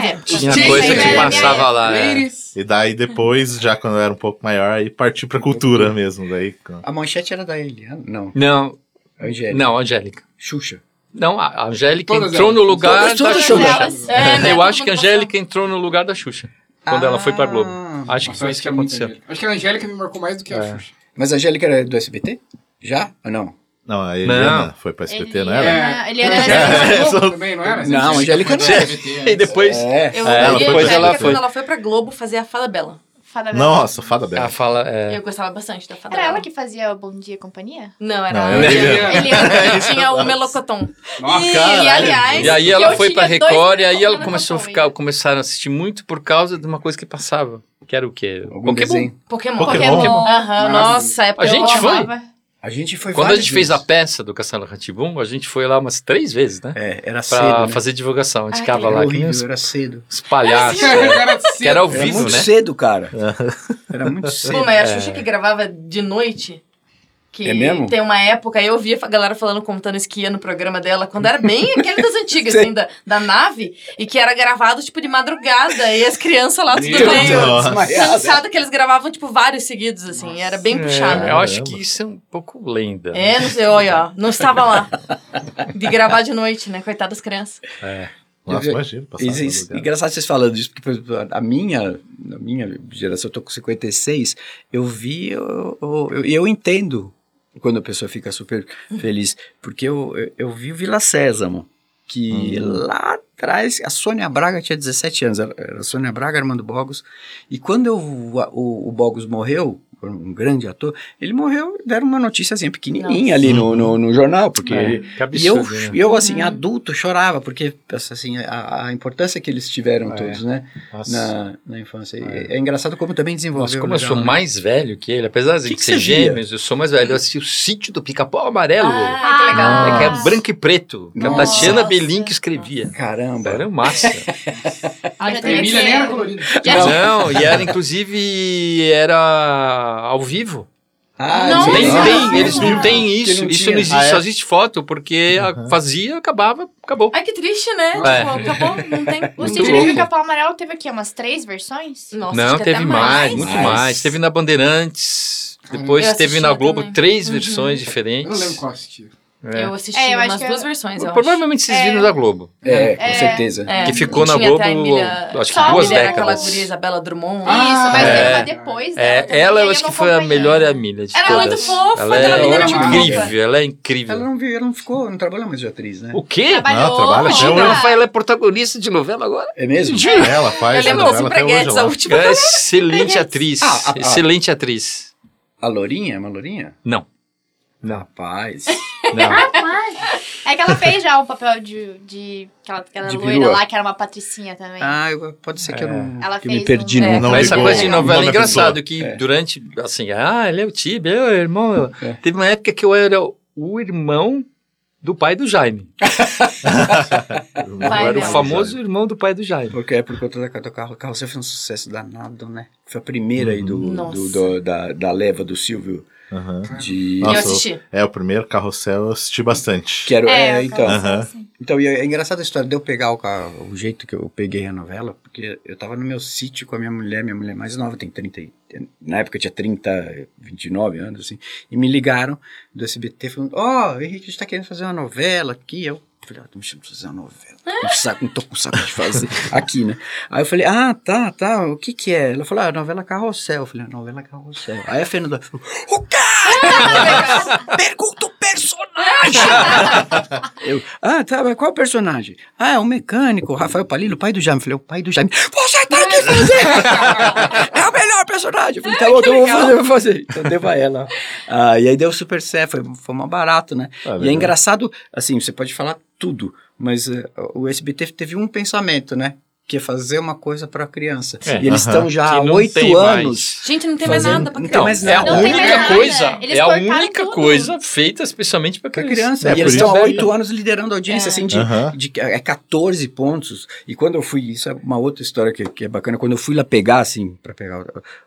coisa que passava lá. é. E daí depois, já quando eu era um pouco maior, aí parti pra cultura mesmo. Daí, A manchete era da Eliana? Não, Não, Angélica. não, Angélica. Xuxa. Não, a Angélica Todas entrou elas. no lugar Todas- da Xuxa. delas. É, né? Eu acho que a Angélica entrou no lugar da Xuxa. Quando ela foi pra Globo. Acho que foi isso que é aconteceu. Angélica. Acho que a Angélica me marcou mais do que a É. Xuxa. Mas a Angélica era do SBT? Já? Ah, não. Não, a Eliana foi pra SBT, não era? A era- Angélica É, era Globo também, não era? Não, a Angélica não era. E depois É. Eu É, ela depois ela ela foi. quando ela foi pra Globo fazer a Fada Bela. Fada Bela. Nossa, fada ela bela. fala. é, Eu gostava bastante da Fada Era Bela. ela que fazia o Bom Dia e Companhia? Não, era Não, a era a Eliana. Eliana. Eliana que tinha o melocotom. Nossa, e, e, aliás... E aí ela foi pra Record e aí ela Pokémon começou a ficar, começaram a assistir muito por causa de uma coisa que passava. Que era o quê? Algum Pokémon. desenho. Pokémon. Pokémon. Aham, nossa, época A gente eu foi? A gente foi Quando a gente fez a vezes. peça do Castelo Ratibum, a gente foi lá umas três vezes, né? É, era Pra cedo, né? fazer divulgação. A gente Ah, ficava que lá Era que nem horrível, uns, era cedo. palhaços. Era que era ao Era vivo, muito né? cedo, cara. Era muito cedo. Pô, mas a Xuxa que gravava de noite... Que É mesmo? tem uma época, eu ouvia a galera falando, contando esquia no programa dela, quando era bem aquele das antigas, Sim. assim, da, da nave, e que era gravado, tipo, de madrugada, e as crianças lá tudo meio Nossa. Cansada, que eles gravavam, tipo, vários seguidos, assim, era bem puxado. É, eu acho que isso é um pouco lenda. É, não sei, olha, ó, não estava lá. De gravar de noite, né? Coitadas das crianças. Nossa, imagina. Isso, engraçado vocês falando disso, porque por exemplo, a minha, a minha geração, eu tô com 56, eu vi, eu, eu, eu, eu entendo quando a pessoa fica super feliz, porque eu, eu, eu vi o Vila Sésamo, que lá atrás, a Sônia Braga tinha 17 anos, a Sônia Braga, Armando Bogos, e quando eu- o, o Bogos morreu, um grande ator, ele morreu, deram uma noticiazinha pequenininha ali no, no, no jornal, porque É, e eu, né? eu, assim, adulto, chorava, porque, assim, a, a importância que eles tiveram É. todos, né, Nossa. na, na infância. E É. engraçado como também desenvolveu. Nossa, como eu legal, sou né? mais velho que ele, apesar de Que que ser gêmeos, eu sou mais velho. Eu assisti o sítio do pica-pau amarelo. Ah, que legal. É que é branco e preto. Que a Nossa. Tatiana Belin que escrevia. Caramba. Era massa. A que- nem era colorida. Não, e era inclusive era ao vivo. Ah, Não. Nem Ah, tem, eles não têm isso. não isso não existe, Ah, é? só existe foto, porque a- fazia, acabava, acabou. Ai, que triste, né? É. Tipo, acabou, não tem. O louco. do Capão Amarelo teve aqui umas três versões? Nossa, não, teve até mais, muito Mais. mais. Teve na Bandeirantes, depois Eu teve na Globo também. três Uhum. versões Eu diferentes. não lembro qual assistir. É. Eu assisti É, eu acho umas duas eu- versões, eu acho. Provavelmente vocês viram É. da Globo. É, com É. certeza. É, Que ficou na Globo, Emília- acho que Só duas Emília era aquela décadas. guria Isabela Drummond. Isso, mas é. depois dela É, também, ela eu acho que foi a melhor Emília de Ela é todas. muito fofa, ela é é incrível, ela é incrível. Ela não, ela não ficou, não trabalhou mais de atriz, né? O quê? Trabalhou, Não, trabalha hoje. Ela, ela é protagonista de novela agora? É mesmo? Ela faz Eu novela até hoje empreguetes, lá. a última. É excelente atriz. Ah, ah, ah. excelente atriz. A Lourinha? É uma Lourinha? Não. Rapaz. Não. É que ela fez já o papel de, de aquela, aquela De loira lá, que era uma patricinha também. Ah, eu- pode ser que eu não. Ela que fez me perdi um- no. É. Não Mas essa coisa de o novela é nome engraçado, que É. durante, assim, ah, ele é o Tibi, ele é o irmão. É. Teve uma época que eu era o irmão do pai do Jaime. eu era o meu. famoso irmão do pai do Jaime. Porque é por conta da, do carro. O carro foi um sucesso danado, né? Foi a primeira aí do, Nossa. do- do- da, da leva do Silvio Aham. de. Nossa, Eu assisti. É, o primeiro carrossel eu assisti bastante. Quero, é, É, então. Assim. Então, e é engraçada a história de eu pegar o, o jeito que eu peguei a novela, porque eu tava no meu sítio com a minha mulher, minha mulher mais nova, tem 30, e- na época eu tinha 30, 29 anos, assim, e me ligaram do SBT falando, ó, oh, Henrique, a gente tá querendo fazer uma novela aqui, eu falei, ah, tô me chamando pra fazer uma novela, saco, não tô com saco de fazer aqui, né? Aí eu falei, ah, tá, tá, o que que é? Ela falou, ah, novela Carrossel, eu falei, ah, novela Carrossel. Aí a Fernanda falou, o quê? Pergunta o personagem! Eu, ah, tá, mas qual personagem? Ah, é o mecânico, o Rafael Palilo, o pai do Jaime. Eu falei, o pai do Jaime. Você tem que fazer! é o melhor personagem. Eu falei, tá bom, então eu vou fazer, eu vou fazer. Então deu a ela. Ah, e aí deu super certo, foi, foi uma barato, né? Ah, e é engraçado, assim, você pode falar tudo, mas eh, o SBT teve um pensamento, né? Que é fazer uma coisa para criança. É, e eles estão já há Que não oito anos. mais. Gente, não tem mais Fazendo- nada pra não tem Então, mais é a nada. Não mais única nada. coisa, é a única tudo. coisa feita especialmente para Pra criança. criança. É, e eles estão há oito anos liderando a audiência, É. assim, de, Aham. de que é 14 pontos. E quando eu fui, isso é uma outra história que, que é bacana, quando eu fui lá pegar, assim, pra pegar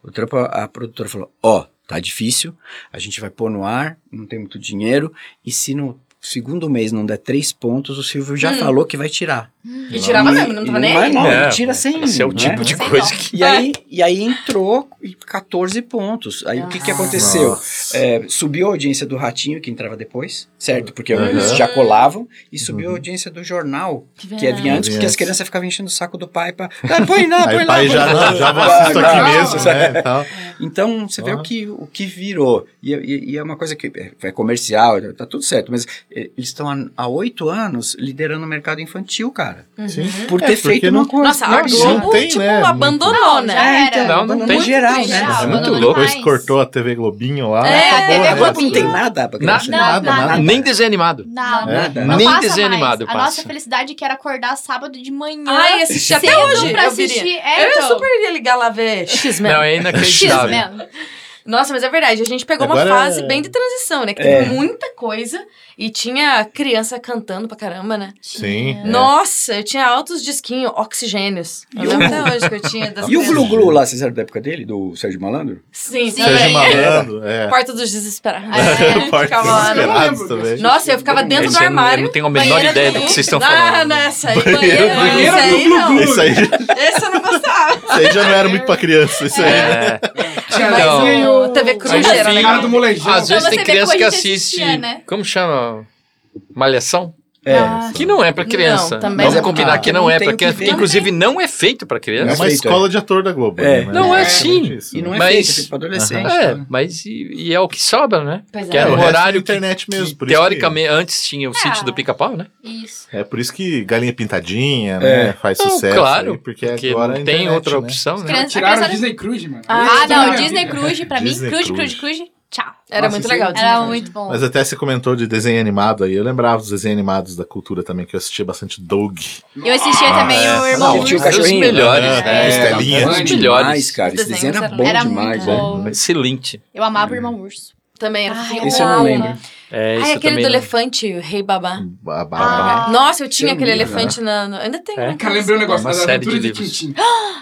o, o trampo, a, a produtora falou, ó, tá difícil, a gente vai pôr no ar, não tem muito dinheiro, e se no segundo mês não der três pontos, o Silvio já Hum. falou que vai tirar. E tirava mesmo, não E tava nem aí. não, É, tira sem. Esse é o né? tipo de Sem coisa que. E aí, e aí entrou e 14 pontos. Aí o que, que aconteceu? Nossa. É, subiu a audiência do Ratinho, que entrava depois, certo? Porque Uhum. eles já colavam. E subiu a audiência do jornal, que é verdade. vinha antes, porque as crianças ficavam enchendo o saco do pai pra. Ah, põe lá, põe o lá. pai põe já, lá. não, já vou Vai, assistir aqui mesmo, né? e tal. Então, você vê Ah. o que, o que virou. E, e- e é uma coisa que é, é comercial, tá tudo certo. Mas eles estão há- há oito anos liderando o mercado infantil, cara. Sim. Por É, ter porque feito não- uma coisa. Nossa, a Globo, não tem, tipo, né? abandonou, Não, né? já É, era. então, Não, não tem. geral, Muito né? geral, É muito louco. Depois cortou a TV Globinho lá. É, acabou, TV né? A Globo não tem nada pra Nada, criança. nada, nada. Nem desenho animado. Não, Nada. não Nem passa desenho mais. animado A nossa felicidade que era acordar sábado de manhã. Ai, assisti até hoje. pra assistir. É, Eu então. super iria ligar lá ver X-Men. Não, é inacreditável. X-Men. Nossa, mas é verdade, a gente pegou Agora uma fase bem de transição, né? Que É. teve muita coisa e tinha criança cantando pra caramba, né? Sim. é. Nossa, eu tinha altos disquinhos, oxigênios. Eu lembro até hoje que eu tinha das E o crianças. Glu Glu lá, vocês eram da época dele, do Sérgio Malandro? Sim, Sim. Sérgio também. Malandro, é. Porta dos Desesperados. É. Porta lá, né? Desesperados também. Nossa, eu ficava dentro Esse do armário. eu não tenho a menor ideia do que vocês estão Ah, falando. nessa aí, banheira, Glu. esse aí não. Isso aí, Esse eu não gostava. isso aí já não era muito pra criança, isso aí. né? É. Cruz Aí, era enfim, legal. Cara do molejão. Às vezes tem criança como que assiste. né? Como chama? Malhação? É. Ah, Que não é pra criança. Não, também Vamos não. combinar Ah, que não não é o que criança. Porque, inclusive, não é feito pra É criança. uma feito, escola de ator da Globo. É. né? Não é basicamente assim. isso, E não é Mas- feito, é feito pra adolescente. É, né? mas e, e é o que sobra, né? Pois Que é. era o é horário que, internet mesmo, que, por isso teoricamente antes tinha o Ah. sítio do pica-pau, né? Isso. É por isso que Galinha Pintadinha, né? Faz Não, sucesso. claro, aí, porque, porque agora não é tem outra né? opção, né? Tiraram o Disney Cruise, mano. Ah, Ah, não, também. Disney Cruise, pra mim, Cruise. Cruise, Cruise, tchau. Era Nossa, muito legal. Era muito bom. Mas até você comentou de desenho animado aí. Eu lembrava dos desenhos animados da cultura também, que eu assistia bastante Doug. Eu assistia também é. o Irmão Não, tinha o Urso. Os cachorrinho. melhores, É, né? Estelinha. Os Demais, melhores. cara. Os Esse desenho desenhos era bom Era demais, muito né? bom. Excelente. Eu amava o Irmão Urso. Também era Ai. Esse eu não lembro. É, Ai, aquele do não- elefante, o Rei Babá. Ba- ba- Ah. Nossa, eu tinha aquele lembra, elefante na. no- Ainda tem, É? né? Cara, lembrei um negócio Uma das série de de livros. Tintim.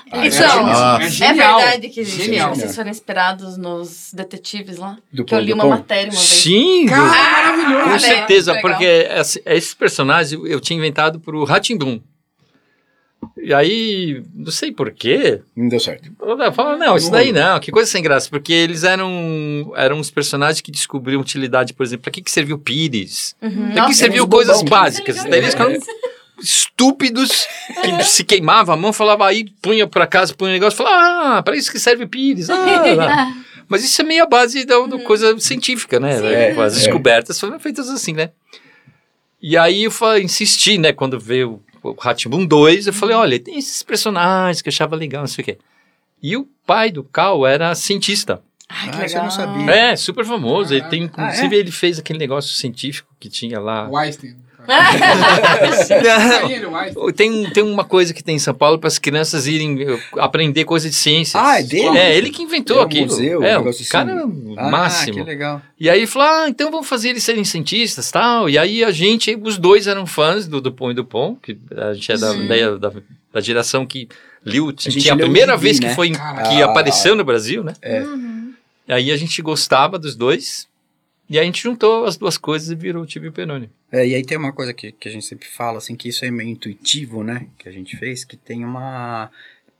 Então, Ah. é É genial. verdade que Genial. vocês foram inspirados nos detetives lá? Do que eu li uma Pão? matéria uma vez. Sim, Cara, maravilhoso. com Olha, certeza, legal. porque esse- esses personagens eu tinha inventado pro Ratimbum. E aí, não sei porquê, Não deu certo. eu falava, não, isso daí não, que coisa sem graça, porque eles eram, eram os personagens que descobriam utilidade, por exemplo, pra que, que serviu pires? Uhum. Pra que Nossa, serviu coisas bobão. básicas? Daí eles ficaram estúpidos, que se queimava a mão, falava aí, punha pra casa, punha um negócio, falava, ah, pra isso que serve pires. Ah. Mas isso é meio a base da, da coisa científica, né? Sim. As É. descobertas foram feitas assim, né? E aí eu fa- insisti, né? Quando veio o Ratibum 2, eu falei, olha, tem esses personagens que eu achava legal, não sei o quê. E o pai do Cal era cientista. Ai, que Ah, isso eu legal. não sabia. É, super famoso. Ele tem, Ah, inclusive, ele fez aquele negócio científico que tinha lá. O Einstein. O tem, tem uma coisa que tem em São Paulo para as crianças irem aprender coisa de ciências. Ah, é dele? É, ele que inventou É um aquilo. museu, é, um o negócio assim. cara Ah, máximo. que legal. E aí ele falou: ah, então vamos fazer eles serem cientistas tal. E aí a gente, os dois eram fãs do Dupont e Dupont, que a gente é da, da, da, da geração que liu, tinha a primeira vez né? que foi Cara. que apareceu no Brasil, né? É. E aí a gente gostava dos dois. E aí a gente juntou as duas coisas e virou o Tibio Peroni. É, e aí tem uma coisa que, que a gente sempre fala, assim, que isso é meio intuitivo, né? Que a gente fez, que tem uma.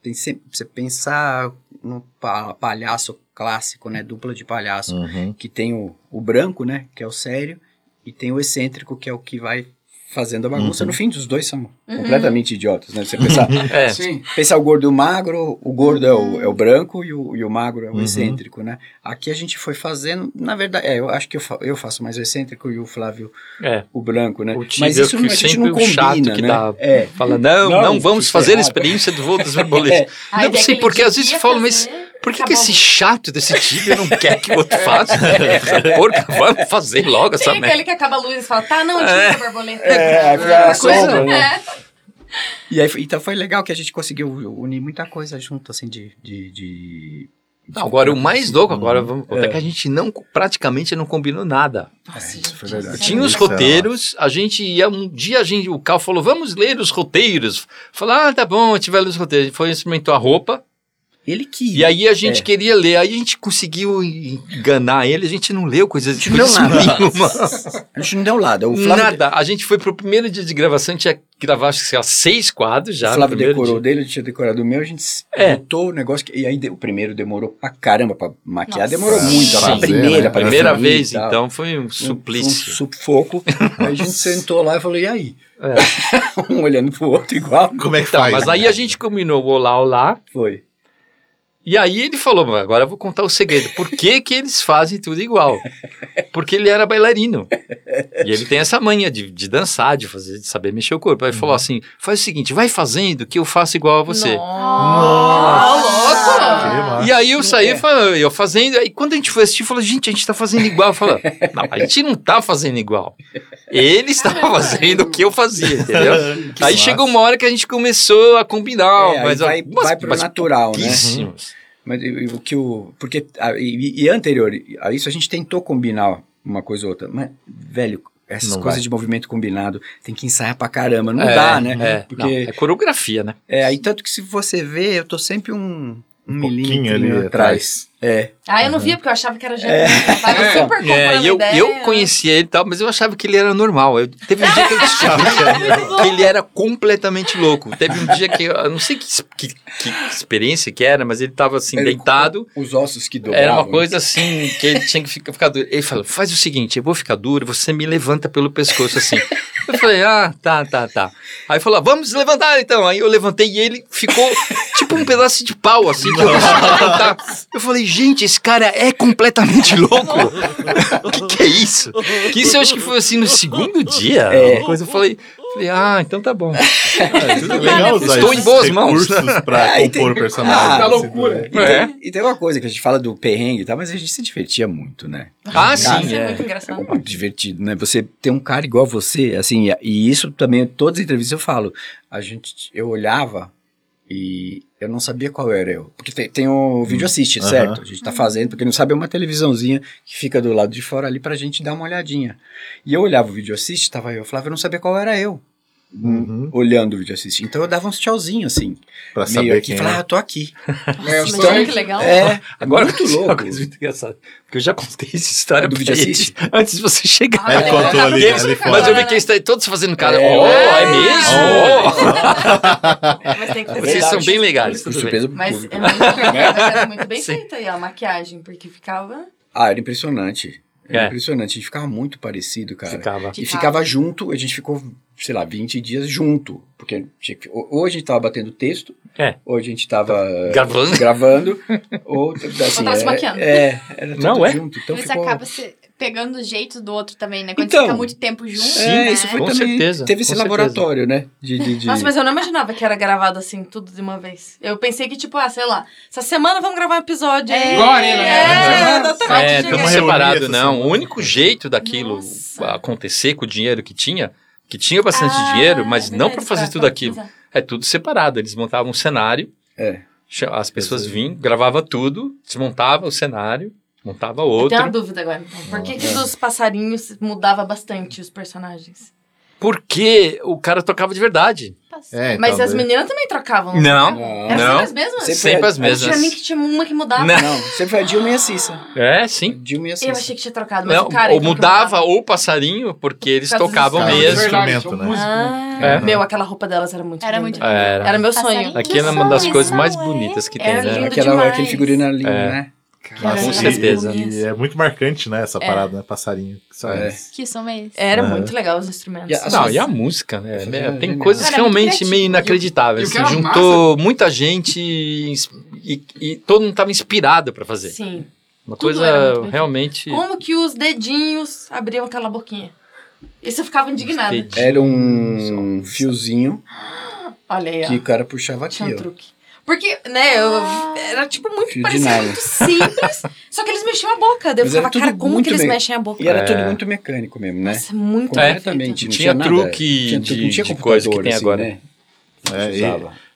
Tem sempre, você pensar no pa- palhaço clássico, né? Dupla de palhaço. Uhum. Que tem o, o branco, né? Que é o sério, e tem o excêntrico, que é o que vai fazendo a bagunça. Uhum. No fim, os dois são completamente idiotas, né? Você pensar, É, Sim. pensar o gordo e o magro, o gordo é o, é o branco e o, e o magro é o Uhum. excêntrico, né? Aqui a gente foi fazendo, na verdade, é, eu acho que eu, fa- eu faço mais o excêntrico e o Flávio é. o branco, né? O Mas é isso que a gente não o combina, chato que né? dá. É. Fala, não, Não, não, vamos isso fazer é a errado. experiência do voo das borboletas. Ai, não sei, porque às vezes eu falo, mas fazer, por que, que acabou. esse chato desse Tibio não quer que o outro faça? Essa porca, vamos fazer logo essa Tem merda. aquele que acaba a luz e fala, tá, não, a gente É. é. borboleta. É, fica a coisa- sombra, né? É. E aí, então foi legal que a gente conseguiu unir muita coisa junto, assim, de... de, de- Não, agora o mais louco, Uhum. agora vamos contar É. que a gente não, praticamente não combinou nada. Nossa, isso foi verdade. é Tinha os é roteiros, a gente ia, um dia a gente, o Cal falou, vamos ler os roteiros. Falou, ah, tá bom, a ler os roteiros. A gente foi, experimentou a roupa, Ele que... e aí a gente É. queria ler, aí a gente conseguiu enganar ele, a gente não leu coisas A gente não deu nada. nenhuma. A gente não deu nada. O Flávio, Nada, a gente foi pro primeiro dia de gravação, a gente ia gravar, acho que sei lá, seis quadros já o Flávio decorou dia. dele, eu tinha decorado o meu, a gente É. botou o negócio, que- e aí de- o primeiro demorou pra caramba pra maquiar, Nossa. demorou muito, a Sim. primeira, né? pra Primeira vez, então, foi um Um- suplício. Um sufoco. aí a gente sentou lá e falou, e aí? É. um olhando pro outro igual. Como é que Então, faz? mas aí a gente combinou o olá, olá, Foi. E aí ele falou, "Mas agora eu vou contar o segredo. Por que que eles fazem tudo igual? Porque ele era bailarino. E ele tem essa manha de, de dançar, de fazer, de saber mexer o corpo. Aí ele falou assim, faz o seguinte, vai fazendo que eu faço igual a você. Nossa! Massa. E aí eu saí, falando, eu fazendo, aí quando a gente foi assistir, falou, gente, a gente tá fazendo igual. Eu falei, não, a gente não tá fazendo igual. Ele estava fazendo o que eu fazia, entendeu? Aí massa. chegou uma hora que a gente começou a combinar, É, aí mas, vai, mas, vai pro mas natural, né? Mas o que o. Porque. a- e, e anterior a isso, a gente tentou combinar uma coisa ou outra. Mas, velho, essas Não coisas vai. de movimento combinado tem que ensaiar pra caramba. Não É, dá, né? É, Porque. não, é coreografia, né? É, aí tanto que se você vê, eu tô sempre um. Um, pouquinho milímetro ali atrás. atrás. É. Ah, eu não via, porque eu achava que era gêmeo. Eu tava É. super comprando É, e eu, ideia. eu conhecia ele e tal, mas eu achava que ele era normal. Eu, teve um dia que eu descobri que ele era completamente louco. Teve um dia que eu, eu não sei que, que, que experiência que era, mas ele tava assim, Ele- deitado. Os ossos que dobravam. Era uma coisa assim, que ele tinha que ficar, ficar duro. Ele falou: faz o seguinte, eu vou ficar duro, você me levanta pelo pescoço assim. Eu falei, ah, tá, tá, tá. Aí falou, vamos levantar então. Aí eu levantei e ele ficou um pedaço de pau, assim, que eu. Eu falei, gente, esse cara é completamente louco. O que, que é isso? Que isso eu acho que foi assim no segundo dia. É. Uma coisa eu falei, falei, ah, então tá bom. É legal usar Estou em boas mãos. recursos pra Ah, e compor o tem- personagem. Ah, tá assim, loucura. né? E, É. tem, e tem uma coisa que a gente fala do perrengue e tal, mas a gente se divertia muito, né? Ah, sim, é é. muito engraçado. muito divertido, né? Você ter um cara igual você, assim, e- e isso também, todas as entrevistas eu falo. A gente, eu olhava E eu não sabia qual era eu. Porque tem, tem o vídeo assiste, Aham. certo? A gente tá fazendo, porque não sabe, é uma televisãozinha que fica do lado de fora ali pra gente dar uma olhadinha. E eu olhava o vídeo assiste, tava eu, Flávio, eu não sabia qual era eu. Uhum. Olhando o vídeo assiste. Então eu dava uns tchauzinhos assim. Pra meio saber aqui, quem falava, é. ah, eu tô aqui. É, sou- olha que legal. É, Agora muito louco. Uma coisa muito engraçada. Porque eu já contei essa história Do vídeo assiste? antes de você chegar. Aí ele É, contou ali, eles- ali fora. mas eu vi que eles estão todos fazendo cara. É. Oh, é mesmo? Mas tem que Oh. Vocês são bem legais. Surpresa Mas público. é muito, mas era muito bem Sim. feita aí a maquiagem, porque ficava. Ah, era impressionante. Era É. impressionante. A gente ficava muito parecido, cara. Ficava. E ficava junto, a gente ficou, sei lá, 20 dias junto. Porque ou a gente tava batendo texto, É. ou a gente tava Gravando. gravando ou assim, tava se é, maquiando. É, era tudo Não, é? junto. Então Você ficou... acaba se pegando o jeito do outro também, né? Quando Então, você fica muito tempo junto. sim, é, né? isso foi Com também. certeza, Teve esse com certeza. laboratório, né? De, de, de- Nossa, mas eu não imaginava que era gravado assim, tudo de uma vez. Eu pensei que, tipo, ah, sei lá, essa semana vamos gravar um episódio. aí. Igual a Arena, né? É, exatamente. É, tudo Uma separado, reunião essa não. O único jeito daquilo Nossa. acontecer com o dinheiro que tinha, que tinha bastante Ah, dinheiro, mas é não para fazer pra- tudo pra aquilo. utilizar. É tudo separado. Eles montavam um cenário, É. as pessoas vinham, gravavam tudo, desmontava o cenário, montava Eu outro. tenho uma dúvida agora. Então. Por que, que dos passarinhos mudava bastante os personagens? Porque o cara tocava de verdade. É, Mas as daí- meninas também trocavam. Não, Não, Era não. sempre as mesmas? Sempre Sempre as Eu tinha mesmas. mim que tinha uma que mudava. Não. Não, sempre foi a Dilma e a Cissa. É, sim. Dilma e a Cissa. Eu achei que tinha trocado, mas Não, o cara... ou mudava ou o passarinho, porque eles Por tocavam mesmo. Instrumento, né? Ah, É. meu, aquela roupa delas era muito Era linda. muito Era. Era meu sonho. Aquilo é uma das coisas mais sonho. bonitas que tem, Era né? lindo Aquela, aquele figurino ali, É. né? Com lindo certeza. E é muito marcante, né, essa É. parada, né? Passarinho. Que só É. é. Que é esse? Era É. muito legal os instrumentos. E a- Não, e a música, né? É, é tem coisas Cara, é realmente meio inacreditáveis. Assim, juntou muita gente e, e- e todo mundo estava inspirado para fazer. Sim. Uma Tudo coisa realmente. Como que os dedinhos abriam aquela boquinha? Isso eu ficava indignada. Era um fiozinho Olha aí, ó. que o cara puxava aqui, Tinha um ó. Porque, né, eu, era tipo muito, parecia muito simples, só que eles mexiam a boca. Daí eu tudo cara, como muito que eles bem- mexem a boca? E era É. tudo muito mecânico mesmo, né? Nossa, muito É, Completamente. Não Tinha tinha, truque nada. Tinha de- não tinha de coisa que tem assim, agora. Né? É, e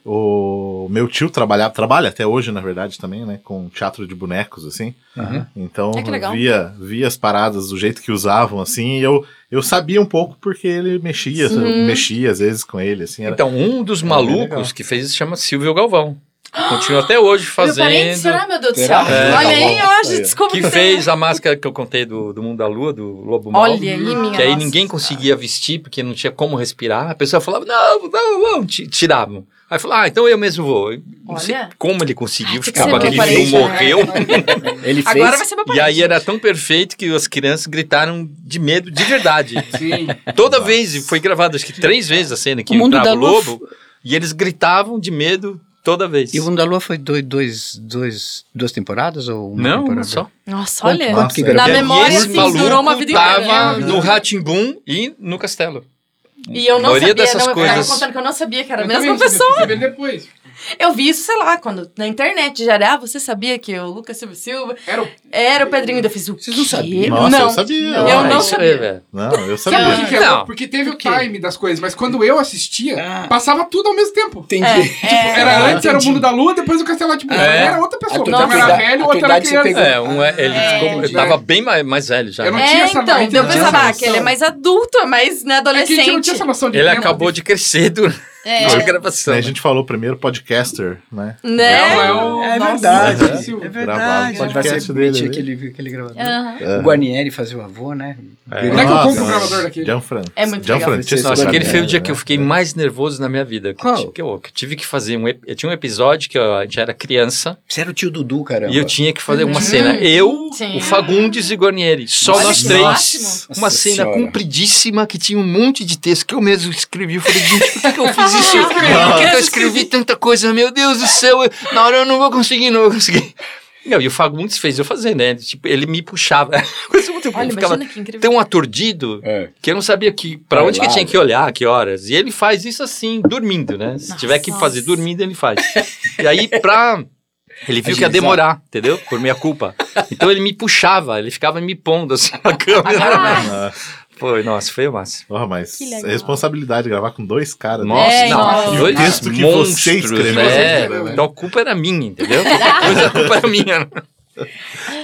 o meu tio trabalhava, trabalha até hoje, na verdade, também, né? Com teatro de bonecos, assim. Aham. Então, É, via, via as paradas do jeito que usavam, assim, e eu, eu sabia um pouco porque ele mexia, Sim. mexia às vezes com ele, assim. Era... Então, um dos malucos que fez isso chama Silvio Galvão. Continua até hoje Meu parente, fazendo. será, meu Deus do céu? É. Olha aí, Tá bom. desculpa. Que fez a máscara que eu contei do, do Mundo da Lua, do Lobo Mal. Olha aí, minha Que aí nossa. ninguém conseguia vestir porque não tinha como respirar. A pessoa falava, não, não, não, ti- tiravam. Aí falou, ah, então eu mesmo vou. Eu Não sei Olha. como ele conseguiu que ficar com aquele parente, não né? morreu. Ele fez. Agora vai ser meu E aí era tão perfeito que as crianças gritaram de medo de verdade. Sim. Toda vez, e foi gravado acho que três vezes a cena que O Mundo entrava o da Lua lobo, e eles gritavam de medo toda vez. E o Mundo da Lua foi dois, dois, dois, duas temporadas ou uma Não, temporada? uma só. Nossa, Quanto- olha. quanto que Nossa, Na memória, assim, durou uma vida tava inteira. no Ratimbum e no Castelo. E eu não maioria sabia, dessas não, eu coisas- ficava contando que eu não sabia que era a Eu mesma pessoa. ver depois. Eu vi isso, sei lá, quando na internet já era, ah, você sabia que o Lucas Silva Silva Era o era o Pedrinho da fiz o Vocês não sabiam? Nossa, não. eu sabia. Eu Ah, não sabia. Não, eu Sabe por sabia. que que é Não. Porque teve o time das coisas, mas quando eu assistia, Ah. passava tudo ao mesmo tempo. Entendi. É, Era Ah, antes era o mundo da lua, depois o castelo tipo, É. era outra pessoa. Tua era velho, a o tua outro era criança. pegou. É, um é, ele É, ficou, tava bem mais, mais velho já. Eu não né? tinha É, essa- então, eu não pensava, ah, que ele é mais adulto, é mais né, É que a gente não adolescente. tinha essa noção de Ele acabou de crescer durante É. a gravação. Né, a gente falou primeiro podcaster, né? Né? Não, é o- É Nossa, verdade, é verdade. Gravava o Pode vai ser podcast dele, bonitinho né? aquele, aquele gravador. Aham. O Guarnieri fazia o avô, né? É. Onde é que eu Nossa, compro um gravador daquele? Gianfran- É muito legal. Gianfrancesco Nossa, aquele foi o dia né? que eu fiquei mais nervoso na minha vida. Que, Qual? que eu, que eu tive que fazer um. Eu tinha um episódio que eu já era criança Você era o tio Dudu, caramba. e eu tinha que fazer uma Uhum. cena. Eu, Sim. o Fagundes e o Guarnieri. Só Olha nós três. máximo. Uma Nossa cena Senhora. compridíssima que tinha um monte de texto que eu mesmo escrevi. Eu falei, gente, por que, que eu fiz que, que eu escrevi tanta coisa? Meu Deus do céu, eu- na hora eu não vou conseguir, não vou conseguir. Não, e o Fagundes fez eu fazer, né? Tipo, ele me puxava. Olha, eu ficava que incrível. tão atordido É. que eu não sabia que para Vai onde que lá, tinha que olhar, que horas. E ele faz isso assim, dormindo, né? Se Nossa. tiver que fazer dormindo, ele faz. E aí, pra. Ele viu que ia demorar, entendeu? Por minha culpa. Então ele me puxava, ele ficava me pondo assim na câmera. Ah, Foi, nossa, foi o máximo. Porra, mas é responsabilidade gravar com dois caras. né? Nossa, É, não, nossa. dois E o texto que monstros, você escreveu, né? você escreveu, né? Então a culpa era minha, entendeu? Coisa, a culpa era minha.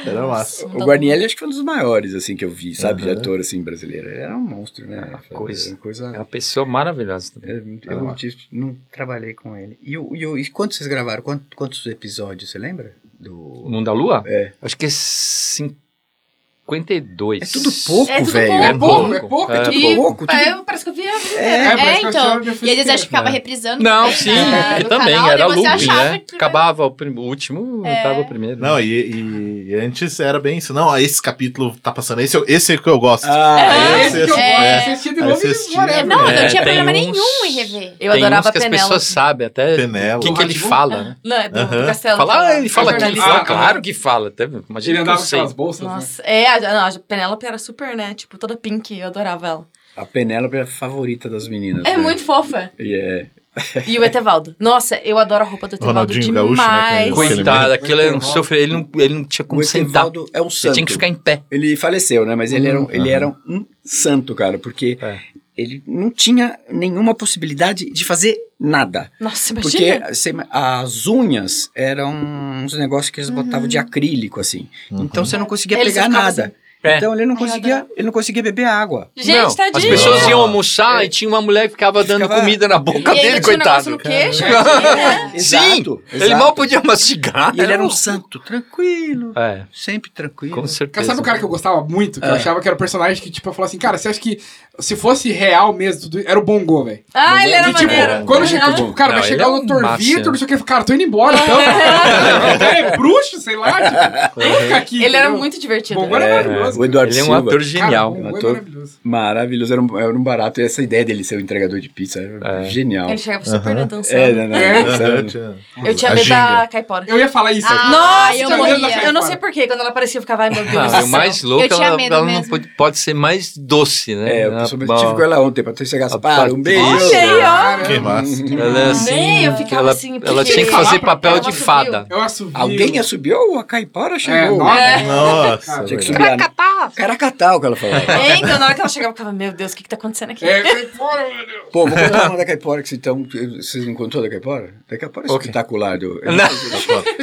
Era massa. O Guarnieri acho que foi um dos maiores, assim, que eu vi, sabe? De ator, assim, brasileiro. Ele era um monstro, né? coisa. Era coisa... É uma pessoa maravilhosa também. É, Eu tive- não trabalhei com ele. E, e, e quantos vocês gravaram? Quantos, quantos episódios, você lembra? Do... Mundo da Lua? É. Acho que é 52. É tudo pouco, É tudo velho. pouco. É pouco, é pouco. É. tipo, E pouco, tudo- é, parece que eu vi a. É, É, então. E eles acho que ficava É. reprisando. Não, sim, né, também, canal, era e looping, né? que- Acabava o, prim- o último, É. tava o primeiro. Não, e, e- e antes era bem isso. Não, esse capítulo tá passando. Esse, é o- esse é o que eu gosto. Ah, É, esse esse que eu é- gosto. é. Esse assistia de novo. Não, não É, tinha problema nenhum em rever. Eu adorava que as pessoas sabem até quem que ele Rá-Tim-Bum? fala, né? Não, é do. Castelo. Fala, aquela- ah, ele fala que ele fala, Ah, claro que fala. Até, Ele imagina que eu andava com bolsas, né? Nossa, é, a, não, a Penélope era super, né? Tipo, toda pink, eu adorava ela. a Penélope é a favorita das meninas. É né? muito fofa. E é... E o Etevaldo. Nossa, eu adoro a roupa do Etevaldo Ronaldinho Gaúcho, né, demais. ele. Coitado, aquilo ele não Muito sofreu, ele não, ele não tinha como O sentar. Etevaldo é um Você santo. tinha que ficar em pé. Ele faleceu, né? Mas ele, era, um, ele era um santo, cara, porque É. ele não tinha nenhuma possibilidade de fazer nada. Nossa, Porque imagina. você- as unhas eram uns negócios que eles botavam de acrílico, assim. Então você não conseguia Ele pegar nada. assim. É. Então ele não conseguia, ele não conseguia beber água. Gente, não, tadinho. as pessoas iam almoçar É. e tinha uma mulher que ficava dando Ficava- comida na boca E dele, tinha um coitado. no queixo. né? Sim, Exato, ele exato. mal podia mastigar. E ele era um santo, tranquilo, É, sempre tranquilo. com certeza. sabe o cara que eu gostava muito? Que eu Ah. achava que era o personagem que, tipo, eu falava assim, cara, você acha que se fosse real mesmo, tudo, era o Bongo, velho. Ah, ele era Que, tipo, maneiro. quando Aham. tipo, cara, Não, vai chegar é o Dr. Vitor, não sei o que, cara, tô indo embora, então. é, bruxo, sei lá, tipo, aqui. Ele era muito divertido. Bongo era É, o Eduardo Ele é um Silva, ator genial. Cara, Um é ator- maravilhoso. maravilhoso, era um, era um barato. E essa ideia dele ser o entregador de pizza era É. genial. Ele chegava super Aham. dançando. É, É. dançando. Eu tinha A medo da caipora. Eu ia falar isso. Ah, Nossa, eu eu, morria. eu não sei porquê. Quando ela aparecia, eu ficava, ai meu Deus. Ah, do e o mais louco, Eu tinha ela, medo ela não pode, pode ser mais doce, né? É, eu Ela- tive com ela ontem, Patrícia Gaspar, um beijo. Patrícia. Olha aí, ó. Que massa. Ela é assim. Nem, eu ficava ela, assim, ela tinha que fazer Ela papel de fada. Eu assumi. Alguém assobiou? A caipora É, chegou. nossa. Nossa, Tinha que subir a... Caracatá, o que ela falava. É, então na hora que ela chegava, eu ficava, meu Deus, o que que tá acontecendo aqui? É, fora, meu Deus. Pô, vou contar uma da caipora que então. Vocês não contou da caipora? Da caipora é Ok. espetacular. Do, Não.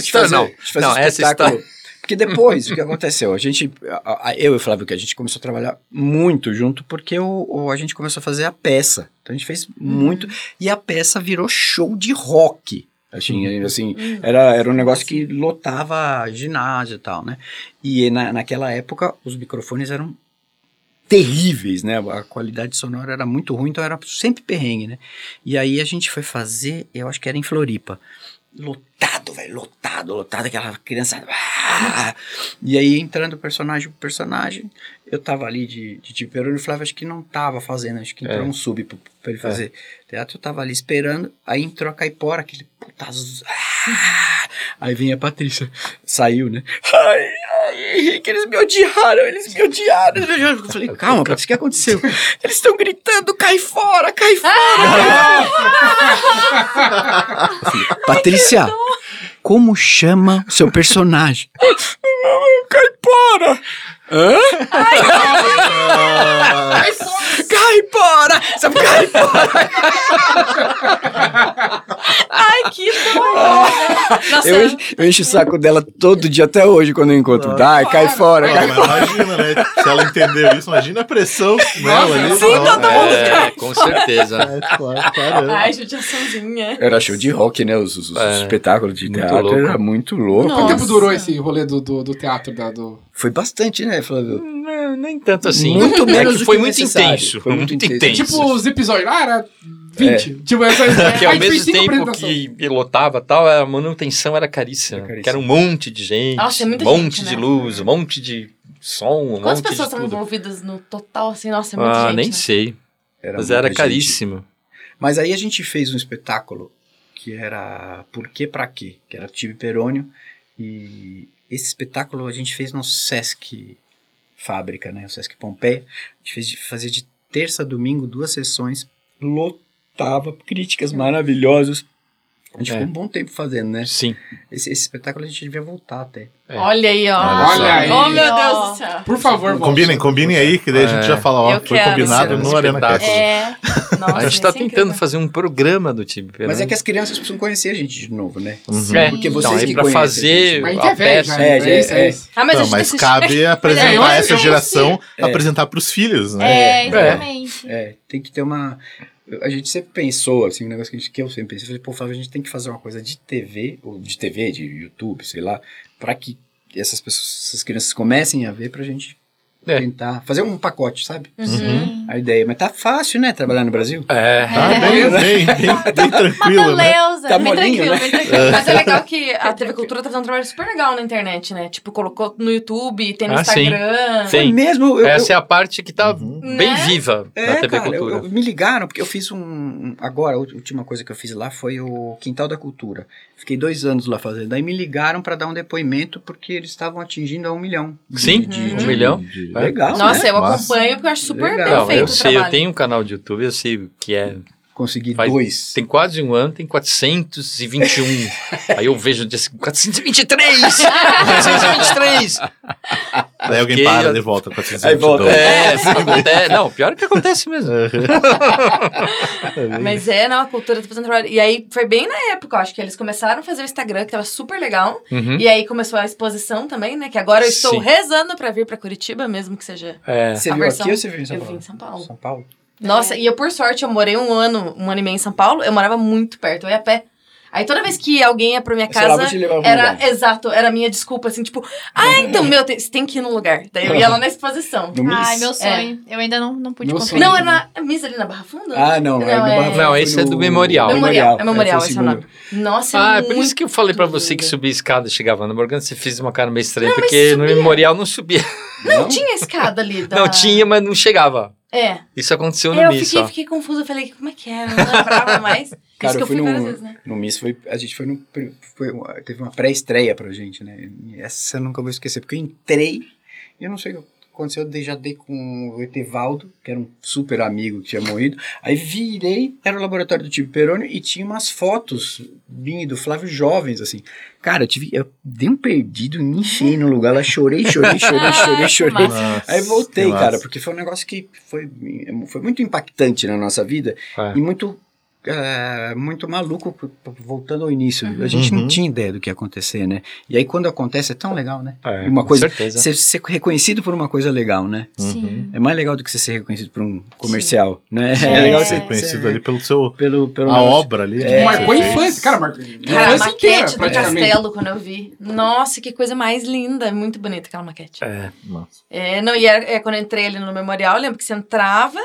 Fazer- Não, não, um essa espetáculo. Porque depois, o que aconteceu? A gente, a- a- eu e o Flávio, que a gente começou a trabalhar muito junto, porque o, o- a gente começou a fazer a peça. Então a gente fez muito, e a peça virou show de rock. Assim, assim era, era um negócio que lotava ginásio e tal, né? E na, naquela época, os microfones eram terríveis, né? A qualidade sonora era muito ruim, então era sempre perrengue, né? E aí a gente foi fazer, eu acho que era em Floripa. Lotado, velho, lotado, lotado, aquela criança. ah! E aí entrando personagem por personagem, eu tava ali de, de e o Flávio acho que não tava fazendo, acho que entrou É. um sub pra, pra ele fazer teatro, eu tava ali esperando, aí entrou a caipora, aquele puta. ah! Aí vem a Patrícia, saiu, né? Ai, ai, Henrique, eles me odiaram, eles me odiaram. eles me odiaram. Eu falei, calma, Patrícia, o que aconteceu? Eles estão gritando, cai fora, cai fora. Falei, Patrícia, como chama o seu personagem? Caipora! Hã? Caipora! Sabe caipora? Ai, que! Nossa, Eu, encho- eu encho o saco dela todo dia, até hoje, quando eu encontro. Dai, cai fora, cai fora. imagina, né? Se ela entendeu isso, imagina a pressão nela ali. sim, todo mundo É, com certeza. É, claro, caramba. Ai, judiaçãozinha. Era show de rock, né? Os, os- os É, espetáculos de muito teatro louco. era muito louco. Quanto tempo durou esse rolê do, do, do teatro? Da, do... Foi bastante, né, Flávio? Não, nem tanto assim. Muito É menos que do foi que muito intenso. Foi muito muito intenso. intenso. Tipo, os episódios. Ah, era 20. Tipo, essa, que ao mesmo tempo que lotava tal, a manutenção era caríssima. Era caríssima. Que era um monte de gente, Nossa, é um monte gente, de né? luz, um monte de som, um Quantas monte pessoas estavam envolvidas no total, assim? Nossa, é muita Ah, gente, nem né? sei. Era Mas era gente. caríssimo. Mas aí a gente fez um espetáculo que era Por que Pra Quê? Que era Tibi Perônio. E esse espetáculo a gente fez no Sesc Fábrica, né? O Sesc Pompeia. A gente fez de, fazia de terça a domingo duas sessões. Lotava, críticas maravilhosas. A gente É. ficou um bom tempo fazendo, né? Sim. Esse, esse espetáculo a gente devia voltar até. É. Olha aí, ó. Olha Olha aí. Oh, meu Deus do céu. Por favor. Combinem, combinem aí, que daí a gente É. já fala, ó, Eu foi combinado no Arena espetáculo. Cast. É. Nossa, A gente tá é tentando incrível. fazer um programa do time. Mas é que as crianças precisam conhecer a gente de novo, né? Uhum. É, Porque então, vocês aí que pra conhecem a fazer a a gente é peça... já. É, É, é isso. Ah, mas a Não, mas cabe apresentar É, essa geração, É. apresentar pros filhos, né? É, exatamente. É, tem que ter uma. A gente sempre pensou, assim, um negócio que, a gente, que eu sempre pensei, falei, pô, Flávio, a gente tem que fazer uma coisa de TV, ou de TV, de YouTube, sei lá, pra que essas pessoas, essas crianças comecem a ver pra gente É. tentar fazer um pacote, sabe? Uhum. A ideia. Mas tá fácil, né, trabalhar no Brasil? É. Tá bem, bem, bem, bem tranquilo, né? Beleza. Tá Bem molinho, tranquilo, né? bem tranquilo. Mas é legal que a TV Cultura tá fazendo um trabalho super legal na internet, né? Tipo, colocou no YouTube, tem no Ah, sim. Instagram. Sim. mesmo, eu, Essa é a parte que tá Uhum. bem Né? viva É, na TV cara, eu- Cultura. eu- me ligaram, porque eu fiz um, Agora, a última coisa que eu fiz lá foi o Quintal da Cultura. Fiquei dois anos lá fazendo. Daí me ligaram pra dar um depoimento, porque eles estavam atingindo a um milhão. de- Sim, de- um de- milhão. Legal, Nossa, né? eu Massa. acompanho porque eu acho super Legal. bem Não, feito eu o sei, eu tenho um canal de YouTube, eu sei o que é. Consegui Faz- dois. Tem quase um ano, tem 421. Aí eu vejo no dia seguinte, 423! 423! Daí alguém Porque para eu- de volta com a Aí volta. É, acontece. Não, pior é que acontece mesmo. Mas é, não, a cultura tá fazendo trabalho. E aí foi bem na época, eu acho que eles começaram a fazer o Instagram, que tava super legal. Uhum. E aí começou a exposição também, né? Que agora eu estou Sim. rezando pra vir pra Curitiba, mesmo que seja. É. Você A viu versão- aqui ou você viu em São eu Paulo? vi em São Paulo. São Paulo? Nossa, e eu, por sorte, eu morei um ano, um ano e meio em São Paulo, eu morava muito perto, eu ia a pé. Aí toda vez que alguém ia pra minha lá, casa, era, lugar. exato, era a minha desculpa, assim, tipo, ah, então, meu, tem- você tem que ir no lugar. Daí eu ia lá na exposição. No Miss? Ai, meu sonho. Eu ainda não, não pude Meu conferir. Não, é na é Miss ali na Barra Funda? Ah, não. é, no Barra- Não, esse é no- do Memorial. Memorial, é Memorial, esse é o nome. Nossa, Ah, é é por isso que eu falei pra você que subia a escada e chegava na Morgana, você fez uma cara meio estranha, Não, porque no memorial não subia. Não tinha escada ali. Da... Não tinha, mas não chegava. É. Isso aconteceu no Eu Miss fiquei, só. fiquei confusa, eu falei, como é que é? Eu não lembrava mais. Cara, isso que eu eu fui fui várias no, vezes, né? no Miss, foi, a gente foi no. Foi, uma- teve uma pré-estreia pra gente, né? E Essa eu nunca vou esquecer, porque eu entrei e eu não sei o que aconteceu, eu já dei com o Etevaldo, que era um super amigo que tinha morrido. Aí virei, era o laboratório do Tibo Peroni e tinha umas fotos minhas do Flávio Jovens, assim. Cara, eu tive. Eu dei um perdido e me enfiei no lugar lá, chorei, chorei, chorei, chorei, chorei. Nossa, Aí voltei, cara, porque foi um negócio que foi, foi muito impactante na nossa vida É. e muito, é, muito maluco, voltando ao início. A gente Uhum. não tinha ideia do que ia acontecer, né? E aí quando acontece é tão legal, né? É, uma com coisa, certeza. ser, ser reconhecido por uma coisa legal, né? Sim. É mais legal do que você ser reconhecido por um comercial, né? É, É. legal Ser ser conhecido ali pelo seu. pelo, pelo A obra ali. É. né, Marcou a infância. Cara, marcou Cara, a infância inteira, maquete do castelo, quando eu vi. Nossa, que coisa mais linda. Muito bonita aquela maquete. É. Nossa. É, não, e era, é, quando eu entrei ali no memorial, eu lembro que você entrava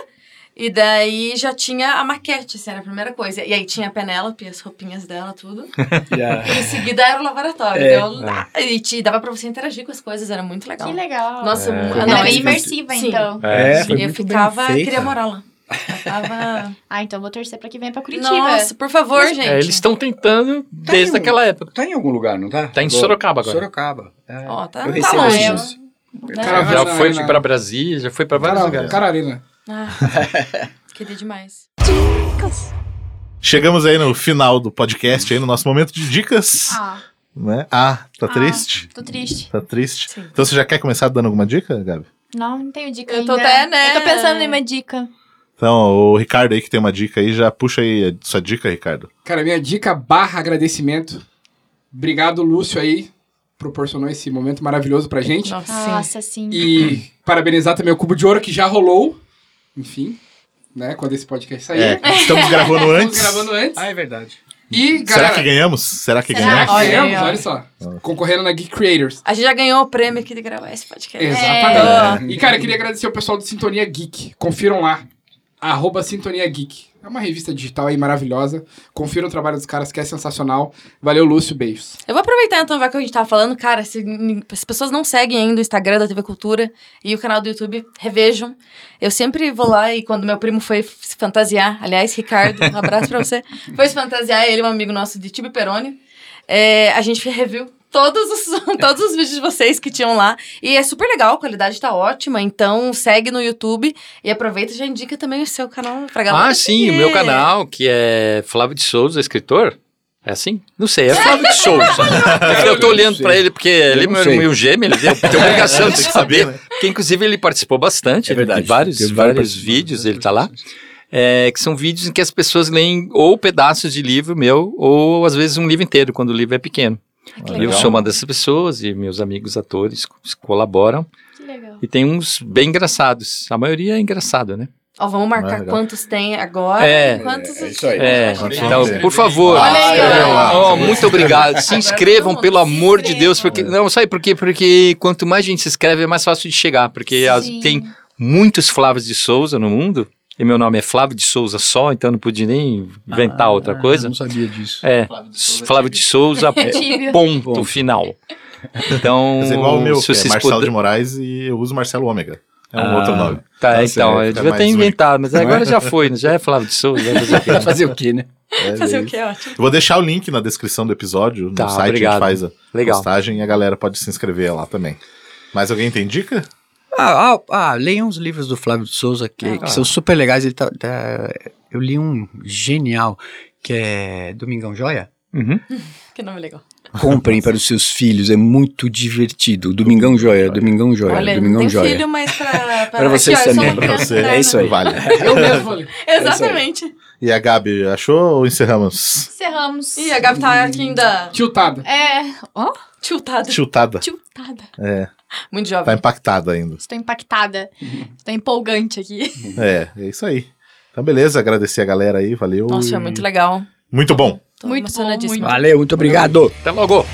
e daí já tinha a maquete, assim, era a primeira coisa. E aí tinha a Penélope, as roupinhas dela, tudo. E a- E em seguida era o laboratório. É, então, E te dava pra você interagir com as coisas, era muito legal. Que legal. Nossa, É, ah, Era não, bem imersiva, Sim. então. É, foi E eu muito bem ficava, feita. queria morar lá. Tava... Ah, então vou torcer pra que venha pra Curitiba. Nossa, por favor, gente. É, eles estão tentando Tá desde em um- aquela época. Tá em algum lugar, não tá? Tá em Sorocaba agora. Sorocaba. É. Ó, tá- eu tá longe. Né? Cara, Já foi não. pra Brasília, já foi pra vários lugares. cara Arena. Ah, queria demais. Chegamos aí no final do podcast, aí no nosso momento de dicas. Ah, Né? Ah, tá Ah. triste? tô triste. Tá triste? Sim. Então você já quer começar dando alguma dica, Gabi? Não, não tenho dica Eu tô ainda. até, né? Eu tô pensando em uma dica. Então, o Ricardo aí que tem uma dica aí, já puxa aí a sua dica, Ricardo. Cara, minha dica barra agradecimento. Obrigado, Lúcio, aí. Proporcionou esse momento maravilhoso pra gente. Nossa, sim. Nossa, sim. E parabenizar também o Cubo de Ouro, que já rolou. Enfim, né? Quando esse podcast sair. É, estamos gravando Estamos antes. gravando antes. Ah, é verdade. E, Será galera... que ganhamos? Será que Será? ganhamos? Olha aí, ganhamos, ó. olha só. Concorrendo na Geek Creators. A gente já ganhou o prêmio aqui de gravar esse podcast. Exatamente. E, cara, eu queria agradecer o pessoal do Sintonia Geek. Confiram lá. Arroba Sintonia Geek. É uma revista digital aí maravilhosa. Confiram o trabalho dos caras, que é sensacional. Valeu, Lúcio. Beijos. Eu vou aproveitar então, vai que a gente tava falando, cara, se as pessoas não seguem ainda o Instagram da TV Cultura e o canal do YouTube, revejam. Eu sempre vou lá e quando meu primo foi se fantasiar, aliás, Ricardo, um abraço pra você, foi se fantasiar, ele é um amigo nosso de Tibi Peroni, é, a gente reviu todos os, todos os vídeos de vocês que tinham lá e é super legal, a qualidade tá ótima, então segue no YouTube e aproveita e já indica também o seu canal pra galera Ah, sim, o meu canal, que é Flávio de Souza, escritor. É assim? Não sei, é Flávio de Souza. É que eu tô olhando pra ele, porque ele é meu, meu gêmeo, ele tem, tem obrigação de saber. Porque, inclusive, ele participou bastante. É verdade. De vários vários vídeos, ele tá lá. É, que são vídeos em que as pessoas leem ou pedaços de livro meu, ou às vezes um livro inteiro, quando o livro é pequeno. Que Eu sou uma dessas pessoas e meus amigos atores co- colaboram. Que legal. E tem uns bem engraçados. A maioria é engraçado, né? Ó, vamos Ah, marcar legal. quantos tem agora. É. Quantos... É isso aí. É, então, por favor. Olha aí, escreveu ó. lá. Oh, muito obrigado. Se inscrevam, pelo amor de Deus, porque não sabe por quê? Porque quanto mais gente se inscreve, é mais fácil de chegar, porque as- tem muitos Flávios de Souza no mundo. E meu nome é Flávio de Souza só, então não pude nem inventar Ah, outra coisa. Não sabia disso. É, Flávio de Souza, Tíbio. ponto, Ponto. final. Então, Mas é igual o meu, se que é Marcelo de Moraes e eu uso Marcelo Ômega. É um Ah. outro nome. Tá, então, certo, eu devia ter inventado, mas agora já foi, né? já é Flávio de Souza. vai fazer o quê? Vai fazer o quê, né? É, Fazer é o que? Ótimo. Eu vou deixar o link na descrição do episódio, no Tá, site obrigado. a gente faz a Legal. postagem e a galera pode se inscrever lá também. Mas alguém tem dica? Ah, ah, ah, leiam os livros do Flávio de Souza, que, que são super legais. Ele tá, tá- eu li um genial, que é Domingão Joia. Uhum. Que nome legal. Comprem para os seus filhos, é muito divertido. Domingão Joia, Domingão Joia, Olha, não Domingão tem Joia. filho, mas pra... Pra vocês também. Pra você. É isso aí. Vale. Eu mesmo falei. Exatamente. E a Gabi, achou ou encerramos? Encerramos. Ih, a Gabi tá aqui ainda Tiltada. É. Ó, tiltada. Chutada. tiltada. É, Muito tá jovem. impactada ainda. Estou impactada. Estou empolgante aqui. É, é isso aí. Então, beleza, agradecer a galera aí, valeu. Nossa, é muito legal. Muito bom. Tô Muito bom, muito. Valeu, muito obrigado. Até logo.